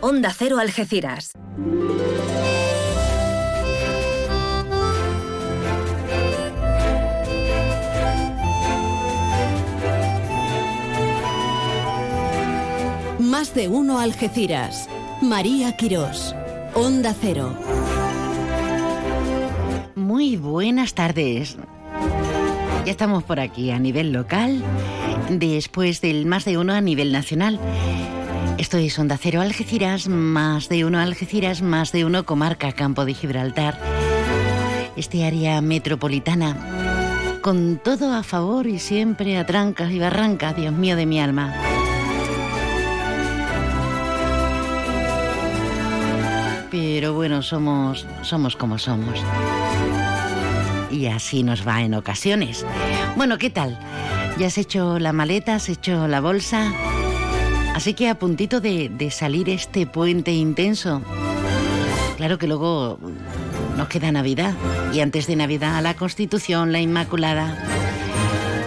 Onda Cero Algeciras. Más de uno Algeciras. María Quirós. Onda Cero. Muy buenas tardes. Ya estamos por aquí a nivel local, después del más de uno a nivel nacional. Esto es Onda Cero Algeciras, más de uno Algeciras, más de uno comarca Campo de Gibraltar. Este área metropolitana, con todo a favor y siempre a trancas y barrancas, Dios mío de mi alma. Pero bueno, somos, somos como somos. Y así nos va en ocasiones. Bueno, ¿qué tal? ¿Ya has hecho la maleta? ¿Has hecho la bolsa? Así que a puntito de, de salir este puente intenso. Claro que luego nos queda Navidad. Y antes de Navidad, la Constitución, la Inmaculada.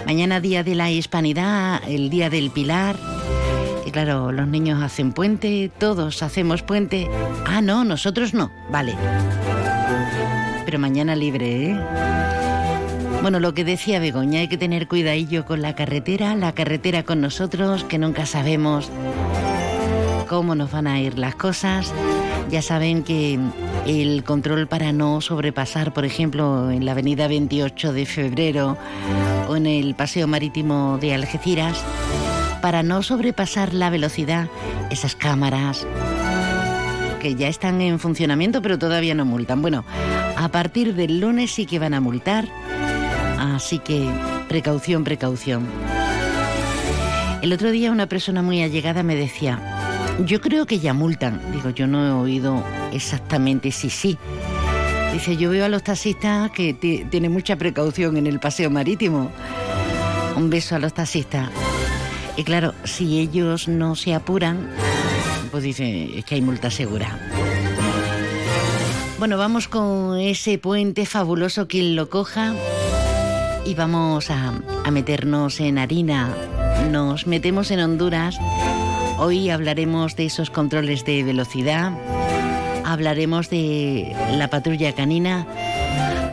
Mañana, día de la Hispanidad, el día del Pilar. Y claro, los niños hacen puente, todos hacemos puente. Ah, no, nosotros no. Vale. Pero mañana libre, ¿eh? Bueno, lo que decía Begoña, hay que tener cuidadillo con la carretera, la carretera con nosotros, que nunca sabemos cómo nos van a ir las cosas. Ya saben que el control para no sobrepasar, por ejemplo, en la avenida 28 de febrero o en el paseo marítimo de Algeciras, para no sobrepasar la velocidad, esas cámaras que ya están en funcionamiento pero todavía no multan. Bueno, a partir del lunes sí que van a multar, así que precaución, precaución. El otro día una persona muy allegada me decía, yo creo que ya multan. Digo, yo no he oído exactamente si sí. Dice, yo veo a los taxistas que tienen mucha precaución en el paseo marítimo. Un beso a los taxistas. Y claro, si ellos no se apuran, pues dice, es que hay multa segura. Bueno, vamos con ese puente fabuloso, quien lo coja, y vamos a, a meternos en harina. Nos metemos en Honduras. Hoy hablaremos de esos controles de velocidad, hablaremos de la patrulla canina,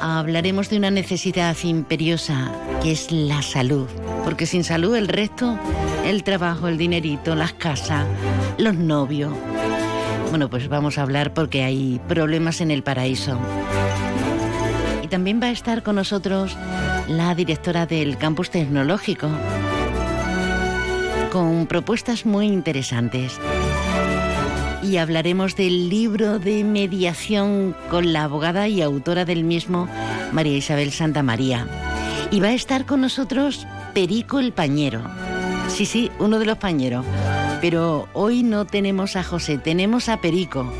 hablaremos de una necesidad imperiosa que es la salud, porque sin salud el resto, el trabajo, el dinerito, las casas, los novios. Bueno, pues vamos a hablar porque hay problemas en el paraíso. Y también va a estar con nosotros la directora del campus tecnológico con propuestas muy interesantes. Y hablaremos del libro de mediación con la abogada y autora del mismo, María Isabel Santa María. Y va a estar con nosotros Perico el Pañero. Sí, sí, uno de los pañeros. Pero hoy no tenemos a José, tenemos a Perico.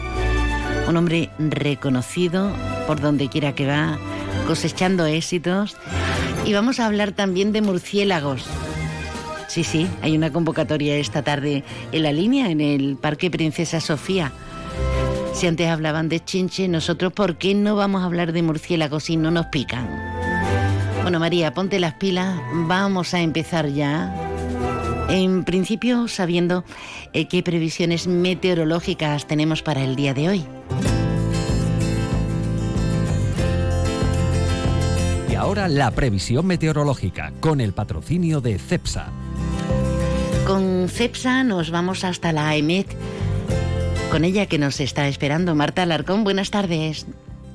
Un hombre reconocido por donde quiera que va, cosechando éxitos. Y vamos a hablar también de murciélagos. Sí, sí, hay una convocatoria esta tarde en la línea, en el Parque Princesa Sofía. Si antes hablaban de chinche, nosotros, ¿por qué no vamos a hablar de murciélagos si no nos pican? Bueno, María, ponte las pilas, vamos a empezar ya. En principio, sabiendo eh, qué previsiones meteorológicas tenemos para el día de hoy. Ahora la previsión meteorológica con el patrocinio de CEPSA. Con CEPSA nos vamos hasta la EMET. Con ella que nos está esperando Marta Alarcón. Buenas tardes.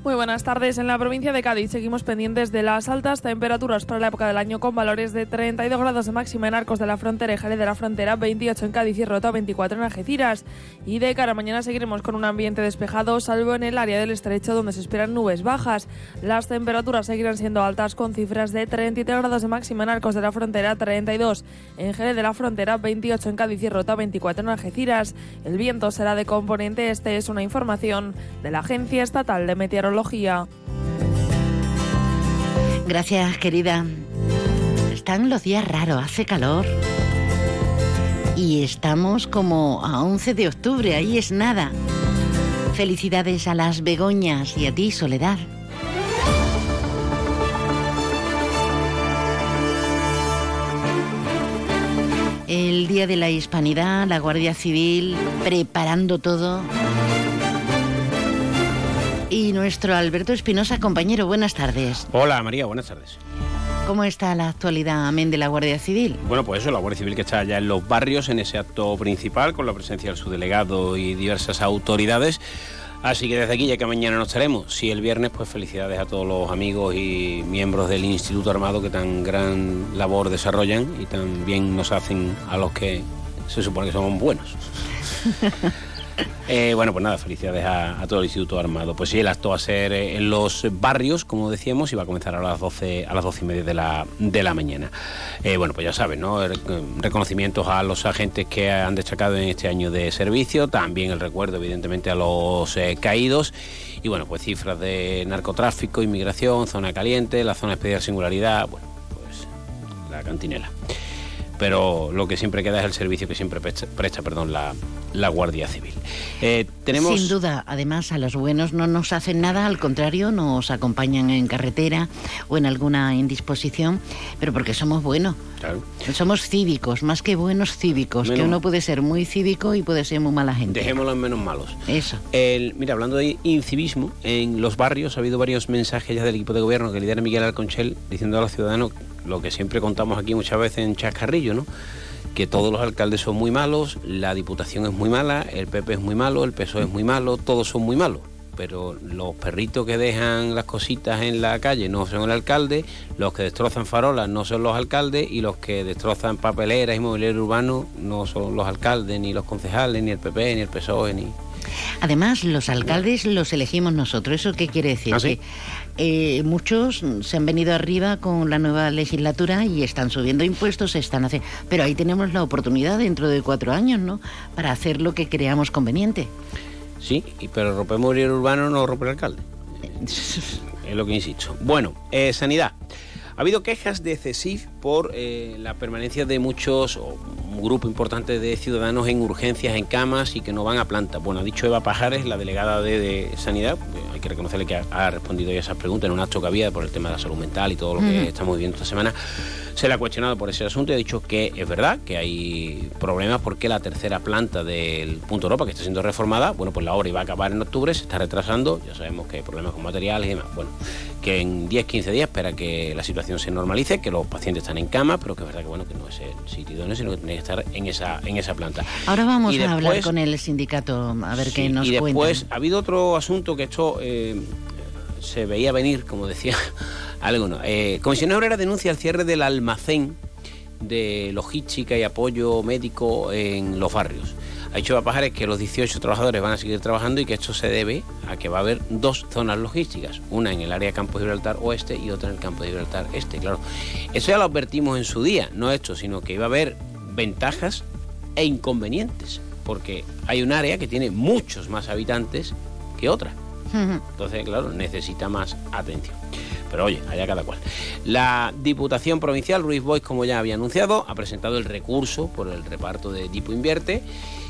Muy buenas tardes. En la provincia de Cádiz seguimos pendientes de las altas temperaturas para la época del año con valores de 32 grados de máxima en Arcos de la Frontera y Jerez de la Frontera, 28 en Cádiz y Rota, 24 en Algeciras. Y de cara a mañana seguiremos con un ambiente despejado, salvo en el área del estrecho donde se esperan nubes bajas. Las temperaturas seguirán siendo altas con cifras de 33 grados de máxima en Arcos de la Frontera, 32 en Jerez de la Frontera, 28 en Cádiz y Rota, 24 en Algeciras. El viento será de componente este, es una información de la Agencia Estatal de Meteorología. Gracias, querida. Están los días raros, hace calor. Y estamos como a 11 de octubre, ahí es nada. Felicidades a las begoñas y a ti, Soledad. el Día de la Hispanidad, la Guardia Civil preparando todo. Y nuestro Alberto Espinosa, compañero, buenas tardes. Hola María, buenas tardes. ¿Cómo está la actualidad, amén, de la Guardia Civil? Bueno, pues eso, la Guardia Civil que está ya en los barrios en ese acto principal con la presencia del subdelegado y diversas autoridades. Así que desde aquí, ya que mañana nos estaremos, si el viernes, pues felicidades a todos los amigos y miembros del Instituto Armado que tan gran labor desarrollan y tan bien nos hacen a los que se supone que somos buenos. Eh, bueno, pues nada, felicidades a, todo el Instituto Armado. Pues sí, el acto va a ser eh, en los barrios, como decíamos, y va a comenzar a las 12, a las 12 y media de la, de la mañana. Eh, bueno, pues ya saben, ¿no? Reconocimientos a los agentes que han destacado en este año de servicio, también el recuerdo, evidentemente, a los caídos. Y bueno, pues cifras de narcotráfico, inmigración, zona caliente, la zona especial singularidad, bueno, pues la cantinela pero lo que siempre queda es el servicio que siempre presta, perdón, la, la, Guardia Civil. Eh, tenemos... Sin duda, además a los buenos no nos hacen nada, al contrario, nos acompañan en carretera o en alguna indisposición, pero porque somos buenos. Somos cívicos, más que buenos cívicos, que uno puede ser muy cívico y puede ser muy mala gente. Dejémoslo en menos malos. Eso. El, mira, hablando de incivismo, en los barrios ha habido varios mensajes ya del equipo de gobierno que lidera Miguel Alconchel diciendo a los ciudadanos lo que siempre contamos aquí muchas veces en Chascarrillo, ¿no? que todos los alcaldes son muy malos, la Diputación es muy mala, el PP es muy malo, el PSOE es muy malo, todos son muy malos. Pero los perritos que dejan las cositas en la calle no son el alcalde, los que destrozan farolas no son los alcaldes y los que destrozan papeleras y mobiliario urbano no son los alcaldes, ni los concejales, ni el PP, ni el PSOE, ni... Además, los alcaldes los elegimos nosotros. ¿Eso qué quiere decir? ¿Ah, que eh, muchos se han venido arriba con la nueva legislatura y están subiendo impuestos, están haciendo... Pero ahí tenemos la oportunidad dentro de cuatro años, ¿no? Para hacer lo que creamos conveniente. Sí, pero romper mobiliario urbano no romper el alcalde. es lo que insisto. Bueno, eh, sanidad. Ha habido quejas de CESIF por eh, la permanencia de muchos, o un grupo importante de ciudadanos en urgencias, en camas y que no van a planta. Bueno, ha dicho Eva Pajares, la delegada de, Sanidad, hay que reconocerle que ha, respondido a esas preguntas en un acto que había por el tema de la salud mental y todo lo que estamos viviendo esta semana. Se le ha cuestionado por ese asunto y ha dicho que es verdad que hay problemas porque la tercera planta del Punto Europa, que está siendo reformada, bueno, pues la obra iba a acabar en octubre, se está retrasando, ya sabemos que hay problemas con materiales y demás. Bueno, que en 10-15 días espera que la situación se normalice, que los pacientes están en cama, pero que es verdad que bueno que no es el sitio idóneo, sino que tiene que estar en esa, en esa planta. Ahora vamos a hablar con el sindicato a ver qué nos Y después ha habido otro asunto que esto eh, se veía venir, como decía algunos. Eh, Comisión Obrera denuncia el cierre del almacén de logística y apoyo médico en los barrios. Ha dicho Pajares que los 18 trabajadores van a seguir trabajando y que esto se debe a que va a haber dos zonas logísticas, una en el área Campo de Gibraltar Oeste y otra en el Campo de Gibraltar Este, claro. Eso ya lo advertimos en su día, no esto, sino que iba a haber ventajas e inconvenientes, porque hay un área que tiene muchos más habitantes que otra. Entonces, claro, necesita más atención. Pero oye, allá cada cual. La Diputación Provincial, Ruiz Boys, como ya había anunciado, ha presentado el recurso por el reparto de Tipo Invierte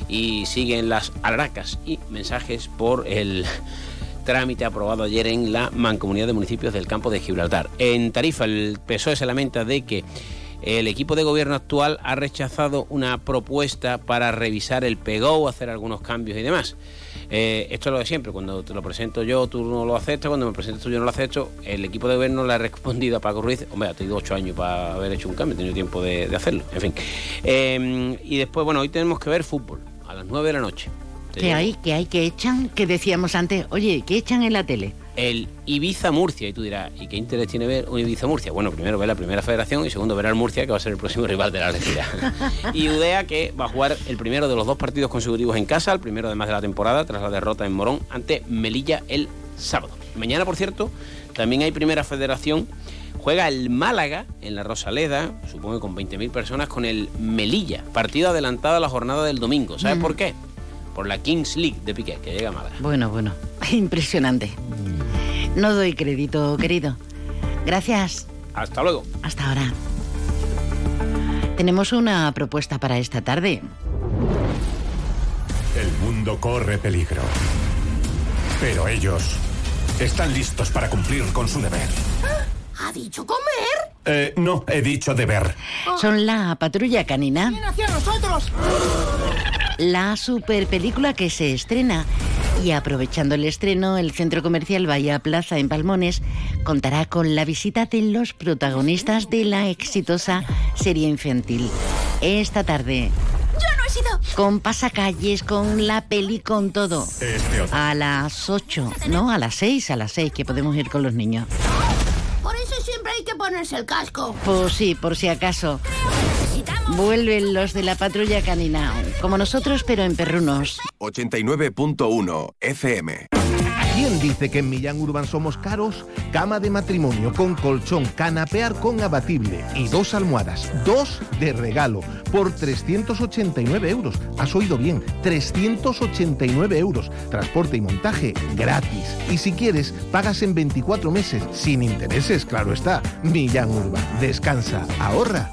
y siguen las alracas y mensajes por el trámite aprobado ayer en la Mancomunidad de Municipios del Campo de Gibraltar. En Tarifa, el PSOE se lamenta de que el equipo de gobierno actual ha rechazado una propuesta para revisar el PEGO, hacer algunos cambios y demás. Eh, esto es lo de siempre, cuando te lo presento yo, tú no lo aceptas, cuando me presentas tú, yo no lo acepto. El equipo de gobierno le ha respondido a Paco Ruiz, hombre, ha tenido ocho años para haber hecho un cambio, he tenido tiempo de, hacerlo, en fin. Eh, y después, bueno, hoy tenemos que ver fútbol, a las nueve de la noche. ¿Qué hay? ¿Qué hay? ¿Qué echan? Que decíamos antes, oye, ¿qué echan en la tele? el Ibiza Murcia. Y tú dirás, ¿y qué interés tiene ver un Ibiza Murcia? Bueno, primero ver la primera federación y segundo ver al Murcia, que va a ser el próximo rival de la Algeciras. y Udea, que va a jugar el primero de los dos partidos consecutivos en casa, el primero además de la temporada, tras la derrota en Morón ante Melilla el sábado. Mañana, por cierto, también hay primera federación. Juega el Málaga en la Rosaleda, supongo que con 20.000 personas, con el Melilla. Partido adelantado a la jornada del domingo. ¿Sabes por qué? Por la Kings League de Piqué, que llega a Málaga. Bueno, bueno, impresionante. No doy crédito, querido. Gracias. Hasta luego. Hasta ahora. Tenemos una propuesta para esta tarde. El mundo corre peligro. Pero ellos están listos para cumplir con su deber. ¿Ha dicho comer? Eh, no, he dicho de ver. Son la patrulla canina. hacia nosotros! La super película que se estrena. Y aprovechando el estreno, el centro comercial Bahía Plaza en Palmones contará con la visita de los protagonistas de la exitosa serie infantil. Esta tarde, ¡Yo no he sido! con pasacalles, con la peli, con todo. Este otro. A las 8, no, a las 6, a las 6, que podemos ir con los niños. Por eso siempre hay que ponerse el casco. Pues sí, por si acaso. Vuelven los de la patrulla canina, como nosotros, pero en perrunos. 89.1 FM. ¿Quién dice que en Millán Urban somos caros? Cama de matrimonio con colchón, canapear con abatible y dos almohadas, dos de regalo, por 389 euros. Has oído bien, 389 euros. Transporte y montaje gratis. Y si quieres, pagas en 24 meses, sin intereses, claro está. Millán Urban, descansa, ahorra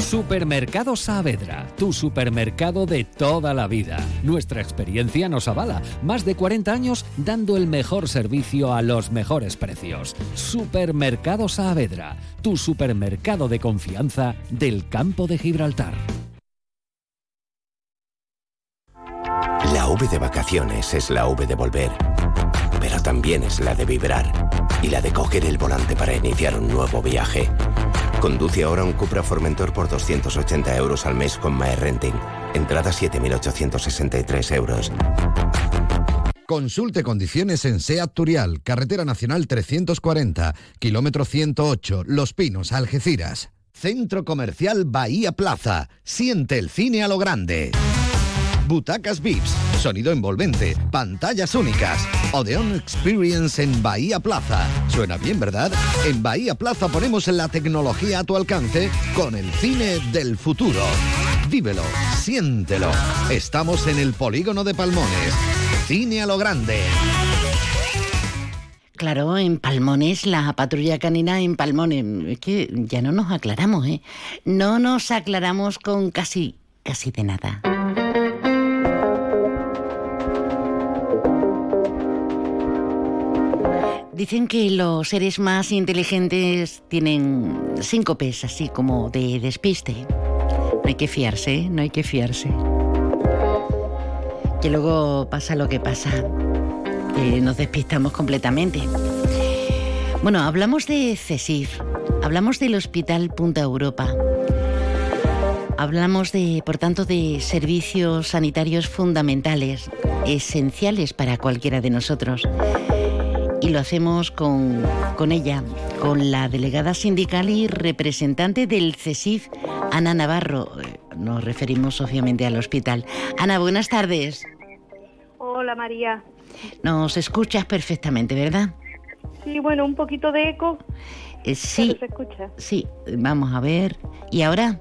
Supermercado Saavedra, tu supermercado de toda la vida. Nuestra experiencia nos avala. Más de 40 años dando el mejor servicio a los mejores precios. Supermercado Saavedra, tu supermercado de confianza del campo de Gibraltar. La V de vacaciones es la V de volver, pero también es la de vibrar y la de coger el volante para iniciar un nuevo viaje. Conduce ahora un Cupra Formentor por 280 euros al mes con Mae Renting. Entrada 7.863 euros. Consulte condiciones en SEAT Turial, Carretera Nacional 340, kilómetro 108, Los Pinos, Algeciras. Centro Comercial Bahía Plaza. Siente el cine a lo grande. Butacas VIPS, sonido envolvente, pantallas únicas. Odeon Experience en Bahía Plaza. Suena bien, ¿verdad? En Bahía Plaza ponemos la tecnología a tu alcance con el cine del futuro. Vívelo, siéntelo. Estamos en el polígono de Palmones. Cine a lo grande. Claro, en Palmones, la patrulla canina en Palmones. Es que ya no nos aclaramos, ¿eh? No nos aclaramos con casi, casi de nada. Dicen que los seres más inteligentes tienen síncopes, así como de despiste. No hay que fiarse, ¿eh? no hay que fiarse. Que luego pasa lo que pasa, que nos despistamos completamente. Bueno, hablamos de CESIF, hablamos del Hospital Punta Europa, hablamos de, por tanto, de servicios sanitarios fundamentales, esenciales para cualquiera de nosotros lo hacemos con, con, ella, con la delegada sindical y representante del CESIF, Ana Navarro. Nos referimos obviamente al hospital. Ana, buenas tardes. Hola María. Nos escuchas perfectamente, ¿verdad? Sí, bueno, un poquito de eco. Eh, sí. se escucha. Sí, vamos a ver. ¿Y ahora?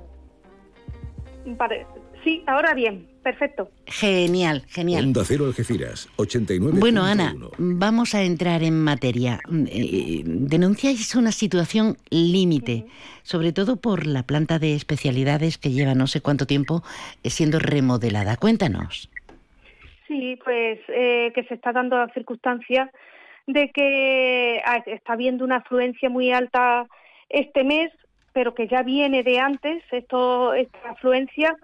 Pare- Sí, ahora bien, perfecto. Genial, genial. Onda Cero Algeciras, 89. Bueno, Ana, vamos a entrar en materia. Eh, denunciáis una situación límite, sobre todo por la planta de especialidades que lleva no sé cuánto tiempo eh, siendo remodelada. Cuéntanos. Sí, pues eh, que se está dando la circunstancia de que ah, está habiendo una afluencia muy alta este mes, pero que ya viene de antes esto esta afluencia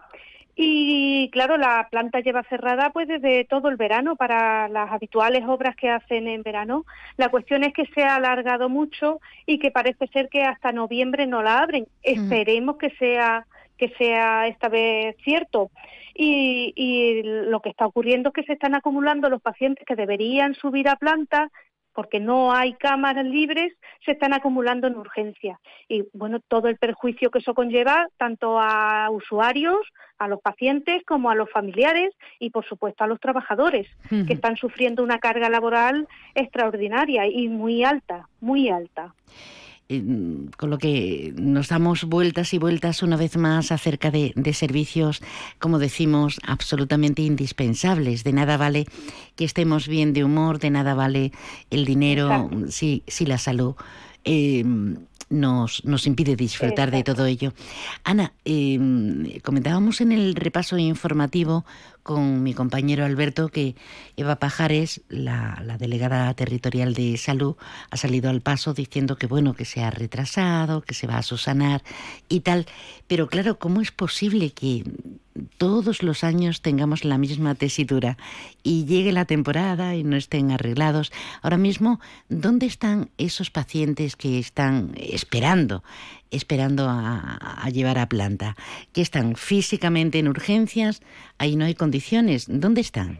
y claro, la planta lleva cerrada pues desde todo el verano para las habituales obras que hacen en verano. La cuestión es que se ha alargado mucho y que parece ser que hasta noviembre no la abren. Esperemos que sea que sea esta vez cierto. Y, y lo que está ocurriendo es que se están acumulando los pacientes que deberían subir a planta porque no hay cámaras libres, se están acumulando en urgencia. Y bueno, todo el perjuicio que eso conlleva, tanto a usuarios, a los pacientes, como a los familiares y, por supuesto, a los trabajadores, que están sufriendo una carga laboral extraordinaria y muy alta, muy alta. Eh, con lo que nos damos vueltas y vueltas una vez más acerca de, de, servicios, como decimos, absolutamente indispensables. De nada vale que estemos bien de humor, de nada vale el dinero si, si la salud. Eh, nos, nos impide disfrutar de todo ello. Ana, eh, comentábamos en el repaso informativo con mi compañero Alberto que Eva Pajares, la, delegada territorial de salud, ha salido al paso diciendo que bueno, que se ha retrasado, que se va a susanar y tal. Pero claro, ¿cómo es posible que todos los años tengamos la misma tesitura y llegue la temporada y no estén arreglados. Ahora mismo, ¿dónde están esos pacientes que están esperando, esperando a, a llevar a planta? Que están físicamente en urgencias, ahí no hay condiciones. ¿Dónde están?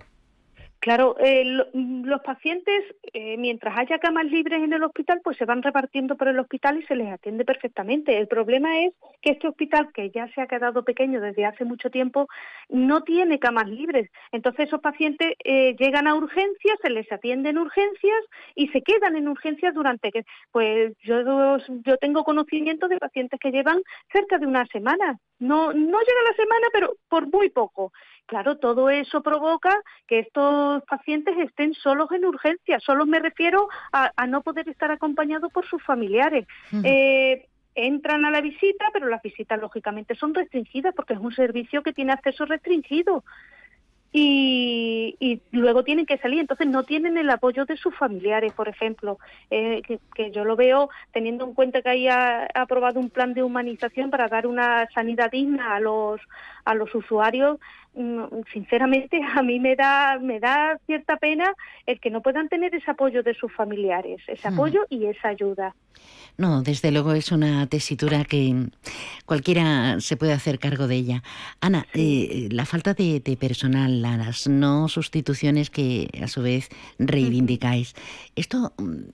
Claro, eh, lo, los pacientes, eh, mientras haya camas libres en el hospital, pues se van repartiendo por el hospital y se les atiende perfectamente. El problema es que este hospital, que ya se ha quedado pequeño desde hace mucho tiempo, no tiene camas libres. Entonces esos pacientes eh, llegan a urgencias, se les atiende en urgencias y se quedan en urgencias durante que, pues yo, yo tengo conocimiento de pacientes que llevan cerca de una semana. No, no llega la semana, pero por muy poco. Claro, todo eso provoca que estos pacientes estén solos en urgencias. Solo me refiero a, a no poder estar acompañados por sus familiares. Uh -huh. eh, entran a la visita, pero las visitas lógicamente son restringidas porque es un servicio que tiene acceso restringido. Y, y, luego tienen que salir, entonces no tienen el apoyo de sus familiares, por ejemplo, eh, que, que, yo lo veo teniendo en cuenta que ahí ha, ha, aprobado un plan de humanización para dar una sanidad digna a los a los usuarios, sinceramente a mí me da me da cierta pena el que no puedan tener ese apoyo de sus familiares, ese apoyo mm. y esa ayuda. No, desde luego es una tesitura que cualquiera se puede hacer cargo de ella. Ana, eh, la falta de, de, personal, las no sustituciones que a su vez reivindicáis, ¿esto,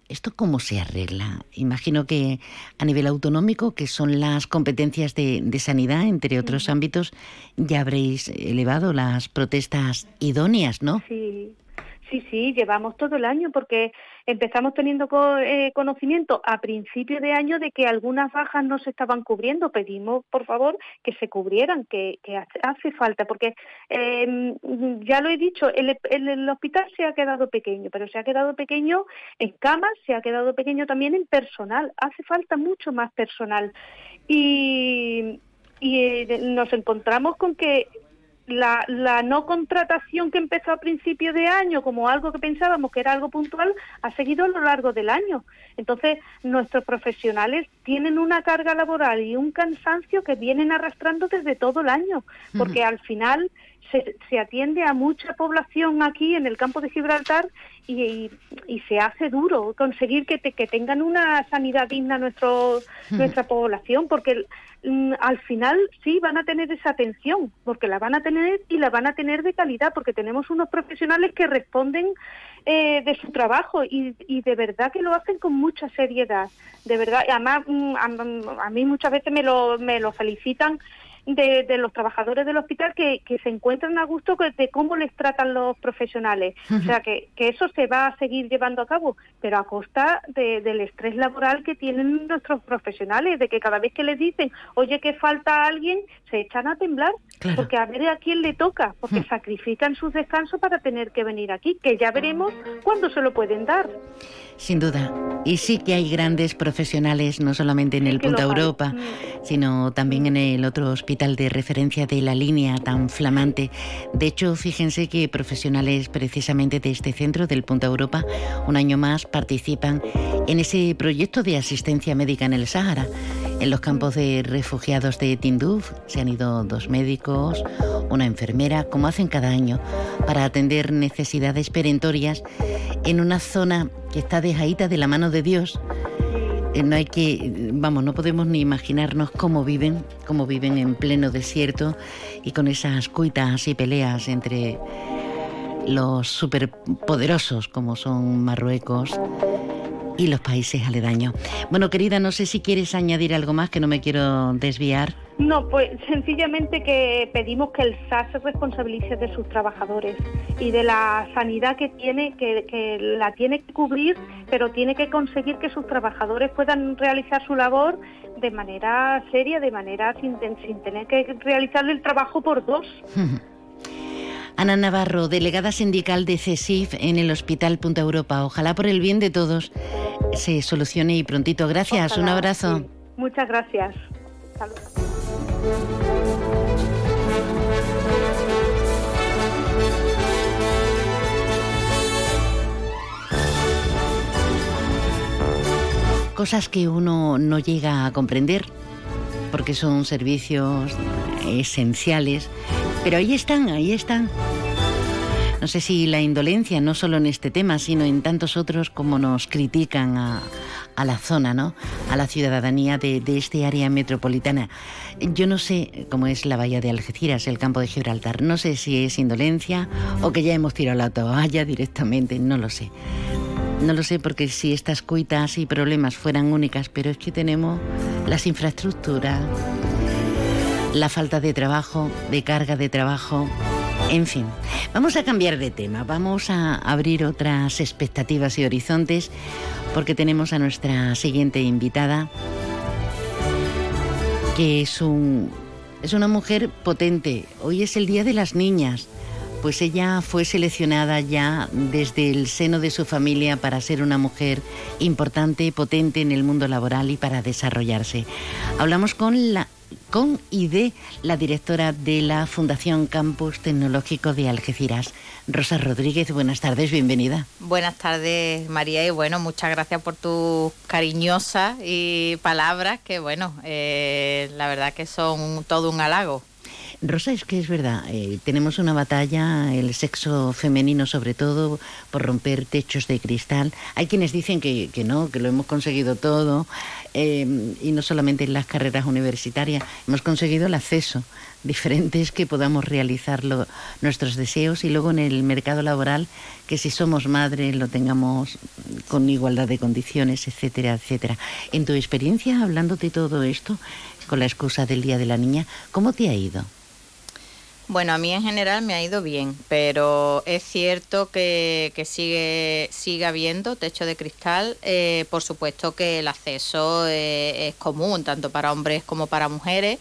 ¿esto cómo se arregla? Imagino que a nivel autonómico, que son las competencias de, de sanidad, entre otros sí. ámbitos, ya habréis elevado las protestas idóneas, ¿no? Sí, sí, sí, llevamos todo el año porque empezamos teniendo co eh, conocimiento a principio de año de que algunas bajas no se estaban cubriendo. Pedimos, por favor, que se cubrieran, que, hace, falta, porque eh, ya lo he dicho, el, el, el, hospital se ha quedado pequeño, pero se ha quedado pequeño en camas, se ha quedado pequeño también en personal. Hace falta mucho más personal. Y, y eh, nos encontramos con que la, la, no contratación que empezó a principio de año como algo que pensábamos que era algo puntual ha seguido a lo largo del año. Entonces, nuestros profesionales tienen una carga laboral y un cansancio que vienen arrastrando desde todo el año, porque uh -huh. al final se, se, atiende a mucha población aquí en el campo de Gibraltar y, y, y se hace duro conseguir que, te, que tengan una sanidad digna nuestro, -huh. nuestra población, porque mm, al final sí van a tener esa atención, porque la van a tener y la van a tener de calidad, porque tenemos unos profesionales que responden eh, de su trabajo y, y, de verdad que lo hacen con mucha seriedad, de verdad. Además, mm, a, a mí muchas veces me lo, me lo felicitan de, de, los trabajadores del hospital que, que, se encuentran a gusto de cómo les tratan los profesionales. O sea, que, que, eso se va a seguir llevando a cabo, pero a costa de, del estrés laboral que tienen nuestros profesionales, de que cada vez que les dicen, oye, que falta alguien, se echan a temblar, claro. porque a ver a quién le toca, porque -huh. sacrifican sus descansos para tener que venir aquí, que ya veremos cuándo se lo pueden dar. Sin duda. Y sí que hay grandes profesionales, no solamente en el Punta Europa, sino también en el otro hospital de referencia de la línea tan flamante. De hecho, fíjense que profesionales precisamente de este centro, del Punta Europa, un año más participan en ese proyecto de asistencia médica en el Sáhara. En los campos de refugiados de Tinduf se han ido dos médicos, una enfermera, como hacen cada año, para atender necesidades perentorias en una zona que está dejadita de la mano de Dios. Eh, no hay que, vamos, no podemos ni imaginarnos cómo viven, cómo viven en pleno desierto y con esas cuitas y peleas entre los superpoderosos como son Marruecos y los países aledaños. Bueno, querida, no sé si quieres añadir algo más que no me quiero desviar. No, pues sencillamente que pedimos que el SAS se responsabilice de sus trabajadores y de la sanidad que tiene, que, que la tiene que cubrir, pero tiene que conseguir que sus trabajadores puedan realizar su labor de manera seria, de manera sin, sin tener que realizar el trabajo por dos. Ana Navarro, delegada sindical de CESIF en el Hospital Punta Europa. Ojalá por el bien de todos se solucione y prontito. Gracias, un abrazo. sí. Muchas gracias. Saludos. Cosas que uno no llega a comprender porque son servicios esenciales, pero ahí están, ahí están. No sé si la indolencia, no solo en este tema, sino en tantos otros, como nos critican a, a la zona, ¿no? A la ciudadanía de, de este área metropolitana. Yo no sé cómo es la bahía de Algeciras, el campo de Gibraltar. No sé si es indolencia o que ya hemos tirado la toalla directamente, no lo sé. No lo sé porque si estas cuitas y problemas fueran únicas, pero es que tenemos las infraestructuras, la falta de trabajo, de carga de trabajo, en fin. Vamos a cambiar de tema, vamos a abrir otras expectativas y horizontes porque tenemos a nuestra siguiente invitada que es un es una mujer potente. Hoy es el Día de las Niñas. Pues ella fue seleccionada ya desde el seno de su familia para ser una mujer importante, potente en el mundo laboral y para desarrollarse. Hablamos con la con y de la directora de la Fundación Campus Tecnológico de Algeciras, Rosa Rodríguez. Buenas tardes, bienvenida. Buenas tardes, María, y bueno, muchas gracias por tus cariñosas y palabras que, bueno, eh, la verdad que son todo un halago. Rosa, es que es verdad, eh, tenemos una batalla, el sexo femenino sobre todo, por romper techos de cristal. Hay quienes dicen que, no, que lo hemos conseguido todo, eh, y no solamente en las carreras universitarias, hemos conseguido el acceso diferentes que podamos realizar nuestros deseos y luego en el mercado laboral que si somos madres lo tengamos con igualdad de condiciones, etcétera, etcétera. En tu experiencia, hablando de todo esto, con la excusa del Día de la Niña, ¿cómo te ha ido? Bueno, a mí en general me ha ido bien, pero es cierto que, que sigue, sigue habiendo techo de cristal. Eh, por supuesto que el acceso eh, es común, tanto para hombres como para mujeres,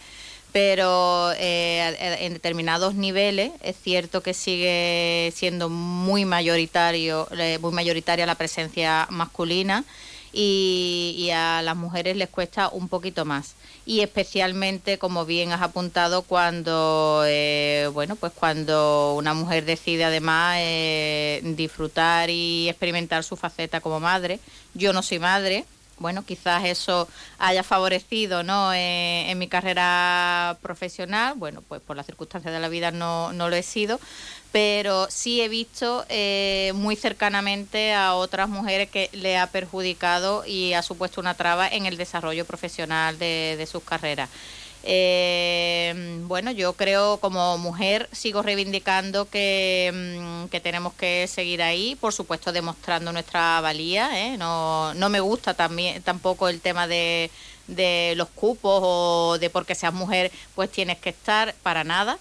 pero eh, en determinados niveles es cierto que sigue siendo muy mayoritario, eh, muy mayoritaria la presencia masculina y, y a las mujeres les cuesta un poquito más y especialmente como bien has apuntado cuando eh, bueno pues cuando una mujer decide además eh, disfrutar y experimentar su faceta como madre. Yo no soy madre. Bueno quizás eso haya favorecido no Eh, en mi carrera profesional. Bueno pues por las circunstancias de la vida no, no lo he sido pero sí he visto eh, muy cercanamente a otras mujeres que le ha perjudicado y ha supuesto una traba en el desarrollo profesional de, de sus carreras. Eh, bueno, yo creo como mujer sigo reivindicando que, mm, que tenemos que seguir ahí, por supuesto demostrando nuestra valía. ¿eh? No, no me gusta también tampoco el tema de, de los cupos o de porque seas mujer pues tienes que estar para nada.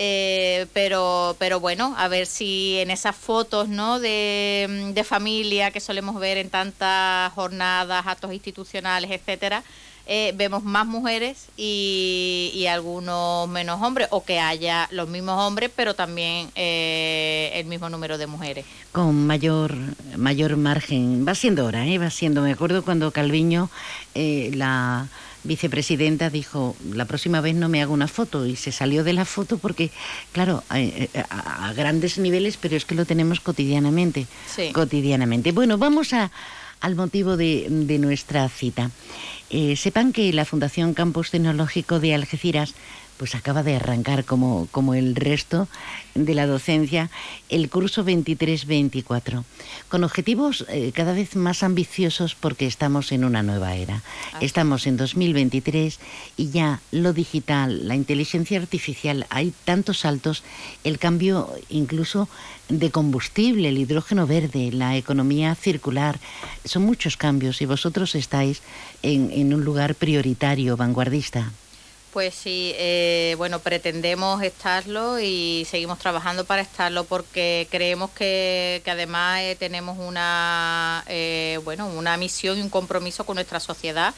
Eh, pero, pero bueno, a ver si en esas fotos ¿no? de, de familia que solemos ver en tantas jornadas, actos institucionales, etcétera, eh, vemos más mujeres y, y algunos menos hombres, o que haya los mismos hombres, pero también eh, el mismo número de mujeres. con mayor mayor margen. Va siendo hora, ¿eh? va siendo. Me acuerdo cuando Calviño, eh, la vicepresidenta, dijo, la próxima vez no me hago una foto y se salió de la foto porque, claro, a, a grandes niveles, pero es que lo tenemos cotidianamente. Sí. Cotidianamente. Bueno, vamos a, al motivo de, de nuestra cita. Eh, sepan que la Fundación Campus Tecnológico de Algeciras pues acaba de arrancar como, como el resto de la docencia el curso 23-24, con objetivos eh, cada vez más ambiciosos porque estamos en una nueva era. Estamos en 2023 y ya lo digital, la inteligencia artificial, hay tantos saltos, el cambio incluso de combustible, el hidrógeno verde, la economía circular, son muchos cambios y vosotros estáis en, en un lugar prioritario, vanguardista. Pues sí, eh, bueno, pretendemos estarlo y seguimos trabajando para estarlo porque creemos que, que además eh, tenemos una, eh, bueno, una misión y un compromiso con nuestra sociedad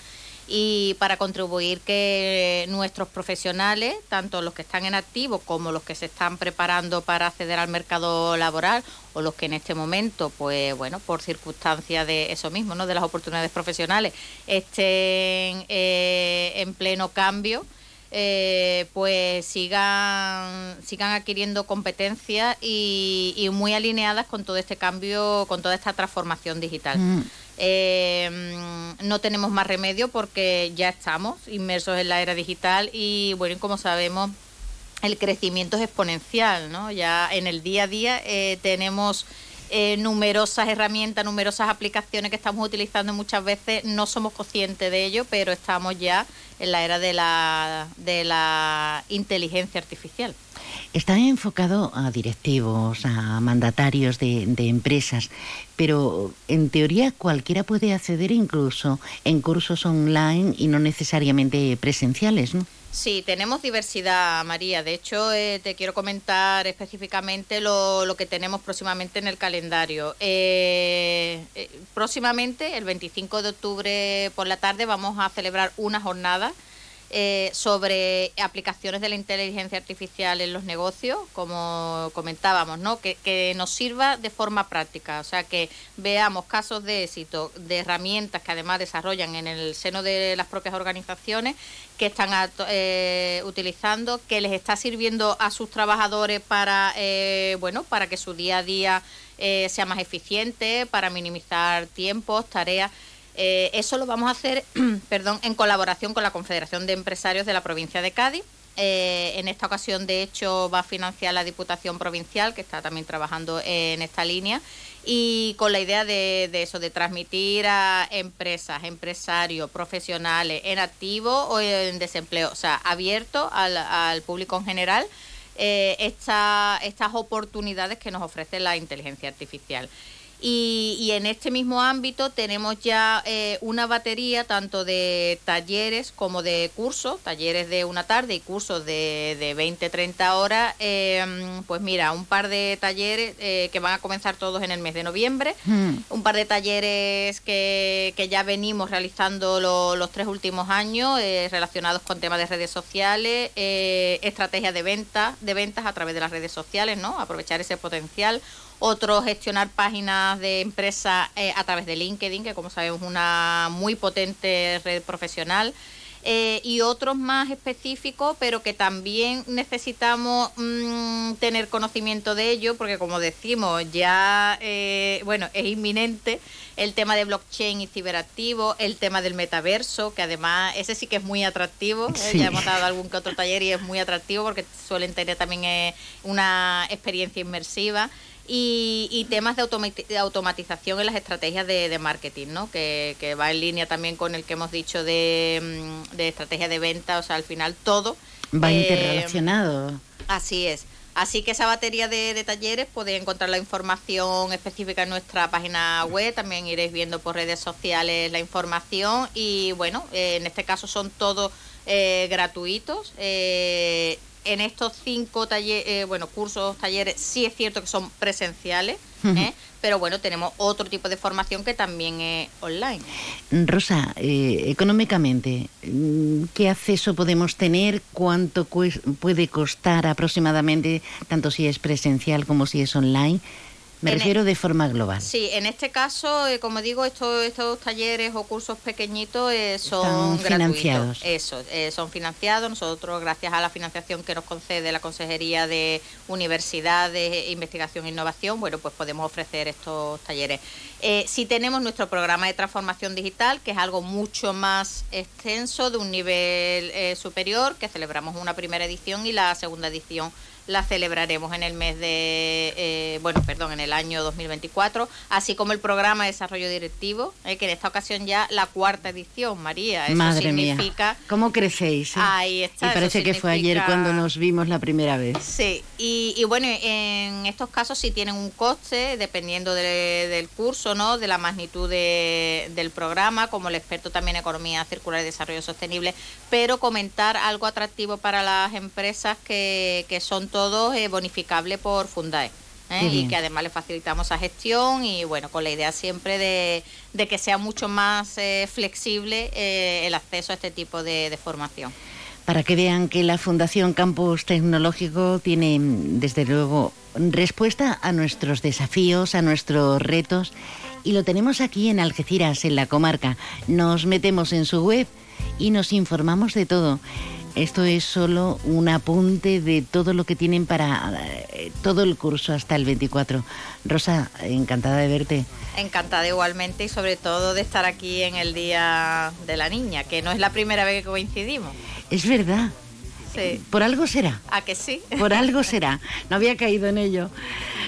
y para contribuir que nuestros profesionales, tanto los que están en activo como los que se están preparando para acceder al mercado laboral o los que en este momento, pues bueno, por circunstancias de eso mismo, ¿no? de las oportunidades profesionales, estén en pleno cambio eh, pues sigan, sigan adquiriendo competencias y, muy alineadas con todo este cambio, con toda esta transformación digital. Mm. Eh, no tenemos más remedio porque ya estamos inmersos en la era digital y bueno, como sabemos, el crecimiento es exponencial, ¿no? Ya en el día a día eh, tenemos eh, numerosas herramientas, numerosas aplicaciones que estamos utilizando muchas veces no somos conscientes de ello, pero estamos ya en la era de la, de la inteligencia artificial. Está enfocado a directivos, a mandatarios de, de, empresas, pero en teoría cualquiera puede acceder incluso en cursos online y no necesariamente presenciales, ¿no? Sí, tenemos diversidad, María. De hecho, eh, te quiero comentar específicamente lo, lo, que tenemos próximamente en el calendario. Eh, eh, próximamente, el 25 de octubre por la tarde, vamos a celebrar una jornada eh, sobre aplicaciones de la inteligencia artificial en los negocios, como comentábamos, ¿no? Que, nos sirva de forma práctica, o sea, que veamos casos de éxito de herramientas que además desarrollan en el seno de las propias organizaciones que están eh, utilizando, que les está sirviendo a sus trabajadores para, eh, bueno, para que su día a día sea más eficiente, para minimizar tiempos, tareas. Eh, eso lo vamos a hacer perdón, en colaboración con la Confederación de Empresarios de la provincia de Cádiz. Eh, en esta ocasión, de hecho, va a financiar la Diputación Provincial, que está también trabajando en esta línea, y con la idea de, eso, de transmitir a empresas, empresarios, profesionales en activo o en desempleo, o sea, abierto al, público en general, eh, estas oportunidades que nos ofrece la inteligencia artificial. Y, en este mismo ámbito tenemos ya eh, una batería tanto de talleres como de cursos, talleres de una tarde y cursos de, de 20, 30 horas. Em, pues mira, un par de talleres eh, que van a comenzar todos en el mes de noviembre, hmm. un par de talleres que, que ya venimos realizando los tres últimos años eh, relacionados con temas de redes sociales, estrategias de venta, de ventas a través de las redes sociales, ¿no? Aprovechar ese potencial otro gestionar páginas de empresas eh, a través de LinkedIn, que como sabemos es una muy potente red profesional. Eh, y otros más específicos, pero que también necesitamos mm, tener conocimiento de ello, porque como decimos, ya eh, bueno, es inminente el tema de blockchain y ciberactivo, el tema del metaverso, que además ese sí que es muy atractivo. Ya hemos dado algún que otro taller y es muy atractivo porque suelen tener también una experiencia inmersiva y, temas de, automatización en las estrategias de, marketing, ¿no? Que, va en línea también con el que hemos dicho de, mm, de estrategia de venta, o sea, al final todo. Va eh, interrelacionado. Así es. Así que esa batería de, talleres podéis encontrar la información específica en nuestra página web, también iréis viendo por redes sociales la información y bueno, eh, en este caso son todos eh, gratuitos. Eh, en estos cinco talleres, eh, bueno, cursos, talleres, sí es cierto que son presenciales, ¿eh? pero bueno, tenemos otro tipo de formación que también es online. Rosa, eh, económicamente, mm, ¿qué acceso podemos tener? ¿Cuánto puede costar aproximadamente, tanto si es presencial como si es online? Me refiero e- de forma global. Sí, en este caso, eh, como digo, estos, estos talleres o cursos pequeñitos eh, son financiados. Eso, eh, son financiados. Nosotros, gracias a la financiación que nos concede la Consejería de Universidades, Investigación e Innovación, bueno, pues podemos ofrecer estos talleres. sí tenemos nuestro programa de transformación digital, que es algo mucho más extenso, de un nivel superior, que celebramos una primera edición y la segunda edición la celebraremos en el mes de, bueno, perdón, en el año 2024, así como el programa de desarrollo directivo, eh, que en esta ocasión ya la cuarta edición, María. Eso Madre significa... mía, ¿cómo crecéis? eh? Ahí está. Y parece que fue ayer cuando nos vimos la primera vez. Sí, y, y bueno, en estos casos sí tienen un coste, dependiendo de- del curso, ¿no? De la magnitud de- del programa, como el experto también en economía circular y desarrollo sostenible, pero comentar algo atractivo para las empresas que, que son todos eh, bonificables por Fundae. ¿eh? Y que además le facilitamos esa gestión y bueno, con la idea siempre de, de que sea mucho más eh, flexible eh, el acceso a este tipo de- de formación. Para que vean que la Fundación Campus Tecnológico tiene, desde luego, respuesta a nuestros desafíos, a nuestros retos. Y lo tenemos aquí en Algeciras, en la comarca. Nos metemos en su web y nos informamos de todo. Esto es solo un apunte de todo lo que tienen para eh, todo el curso hasta el 24. Rosa, encantada de verte. Encantada igualmente y sobre todo de estar aquí en el Día de la Niña, que no es la primera vez que coincidimos. Es verdad, Sí. por algo será. ¿A que sí? Por algo será. No había caído en ello.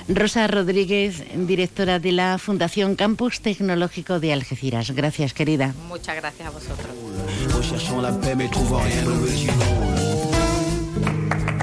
Rosa Rodríguez, directora de la Fundación Campus Tecnológico de Algeciras. Gracias, querida. Muchas gracias a vosotros.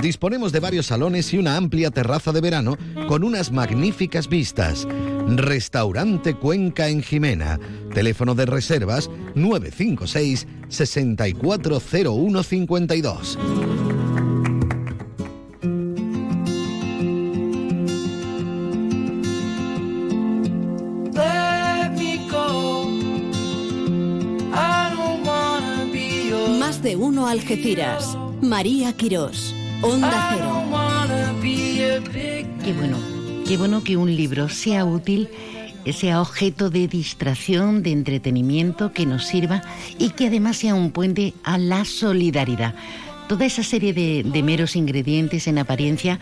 Disponemos de varios salones y una amplia terraza de verano con unas magníficas vistas. Restaurante Cuenca en Jimena. Teléfono de reservas 956 640152. Más de uno Algeciras. María Quirós. Onda Cero. Qué bueno, qué bueno que un libro sea útil, sea objeto de distracción, de entretenimiento, que nos sirva y que además sea un puente a la solidaridad. Toda esa serie de, de meros ingredientes en apariencia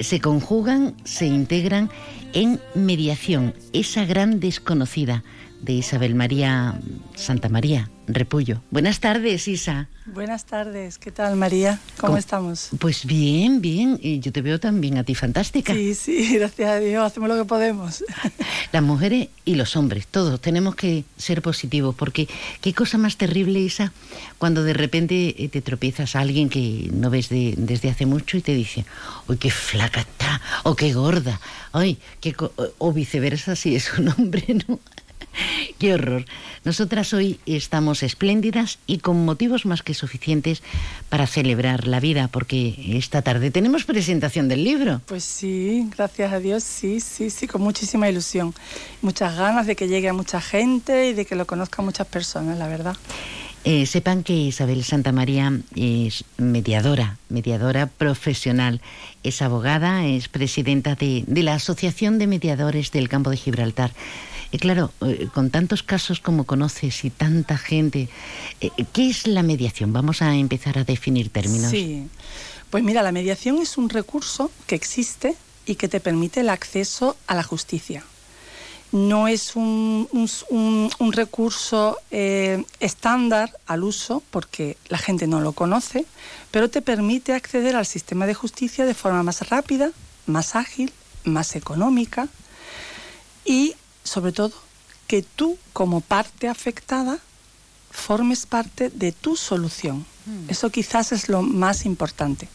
se conjugan, se integran en mediación, esa gran desconocida de Isabel María Santa María Repullo. Buenas tardes, Isa. Buenas tardes, ¿qué tal María? ¿Cómo, ¿Cómo- estamos? Pues bien, bien. Y yo te veo también a ti fantástica. Sí, sí, gracias a Dios, hacemos lo que podemos. Las mujeres y los hombres, todos tenemos que ser positivos, porque qué cosa más terrible, Isa, cuando de repente eh, te tropiezas a alguien que no ves de- desde hace mucho y te dice, uy, qué flaca está, o qué gorda, ay, qué co-", o- o viceversa si es un hombre, ¿no? Qué horror. Nosotras hoy estamos espléndidas y con motivos más que suficientes para celebrar la vida, porque esta tarde tenemos presentación del libro. Pues sí, gracias a Dios, sí, sí, sí, con muchísima ilusión. Muchas ganas de que llegue a mucha gente y de que lo conozcan muchas personas, la verdad. Eh, sepan que Isabel Santa María es mediadora, mediadora profesional, es abogada, es presidenta de, de la Asociación de Mediadores del Campo de Gibraltar. Y claro, eh, con tantos casos como conoces y tanta gente, eh, ¿qué es la mediación? Vamos a empezar a definir términos. Sí, pues mira, la mediación es un recurso que existe y que te permite el acceso a la justicia. No es un, un- recurso eh, estándar al uso porque la gente no lo conoce, pero te permite acceder al sistema de justicia de forma más rápida, más ágil, más económica y, sobre todo, que tú como parte afectada formes parte de tu solución. Mm. Eso quizás es lo más importante.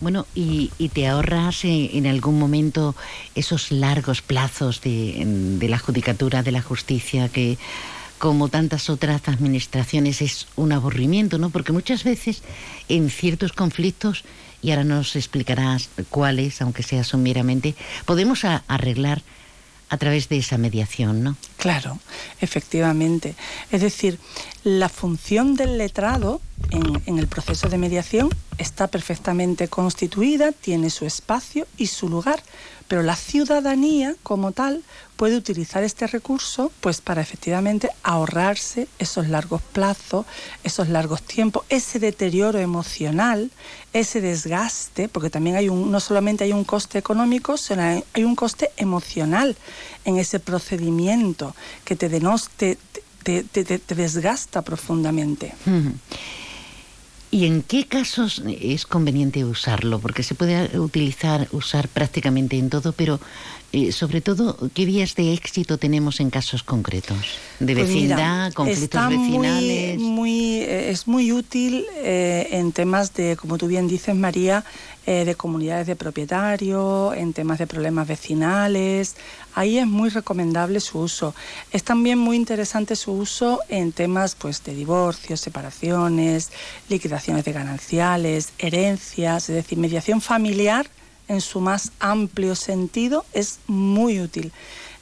Bueno, y, y te ahorras eh, en algún momento esos largos plazos de, de la judicatura, de la justicia, que como tantas otras administraciones es un aburrimiento, ¿no? Porque muchas veces en ciertos conflictos, y ahora nos explicarás cuáles, aunque sea sumeramente, podemos a- arreglar a través de esa mediación, ¿no? Claro, efectivamente. Es decir, la función del letrado en, en, el proceso de mediación está perfectamente constituida, tiene su espacio y su lugar, pero la ciudadanía como tal puede utilizar este recurso pues para efectivamente ahorrarse esos largos plazos, esos largos tiempos, ese deterioro emocional, ese desgaste, porque también hay un, no solamente hay un coste económico, sino hay un coste emocional en ese procedimiento que te, denoste, te, desgasta profundamente. ¿Y en qué casos es conveniente usarlo? Porque se puede utilizar, usar prácticamente en todo, pero eh, sobre todo, ¿qué vías de éxito tenemos en casos concretos? ¿De Pues vecindad, conflictos vecinales? Muy, muy, eh, es muy útil eh, en temas de, como tú bien dices, María, eh, de comunidades de propietarios, en temas de problemas vecinales. Ahí es muy recomendable su uso. Es también muy interesante su uso en temas pues, de divorcios, separaciones, liquidaciones de gananciales, herencias, es decir, mediación familiar en su más amplio sentido es muy útil.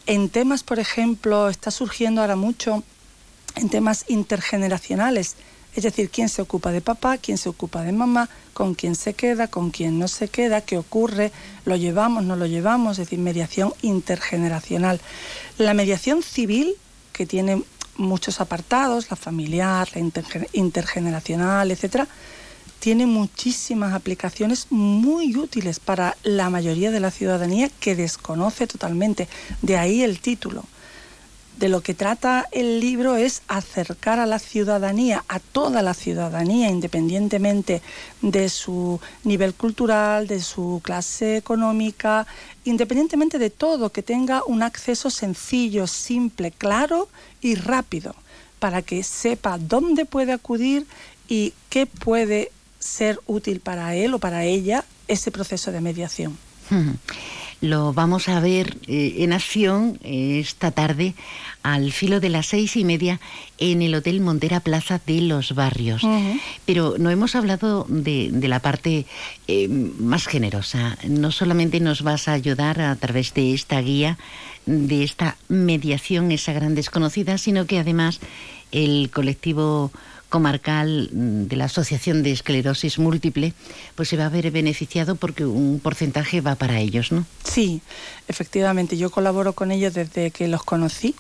En temas, por ejemplo, está surgiendo ahora mucho en temas intergeneracionales, es decir, quién se ocupa de papá, quién se ocupa de mamá, con quién se queda, con quién no se queda, qué ocurre, lo llevamos, no lo llevamos, es decir, mediación intergeneracional. La mediación civil, que tiene muchos apartados, la familiar, la intergeneracional, etcétera, tiene muchísimas aplicaciones muy útiles para la mayoría de la ciudadanía que desconoce totalmente. De ahí el título. De lo que trata el libro es acercar a la ciudadanía, a toda la ciudadanía, independientemente de su nivel cultural, de su clase económica, independientemente de todo, que tenga un acceso sencillo, simple, claro y rápido, para que sepa dónde puede acudir y qué puede ser útil para él o para ella ese proceso de mediación. Lo vamos a ver eh, en acción eh, esta tarde al filo de las seis y media en el Hotel Montera Plaza de Los Barrios. Uh -huh. Pero no hemos hablado de, de la parte eh, más generosa. No solamente nos vas a ayudar a través de esta guía, de esta mediación, esa gran desconocida, sino que además el colectivo comarcal de la Asociación de Esclerosis Múltiple, pues se va a ver beneficiado porque un porcentaje va para ellos, ¿no? Sí, efectivamente. Yo colaboro con ellos desde que los conocí.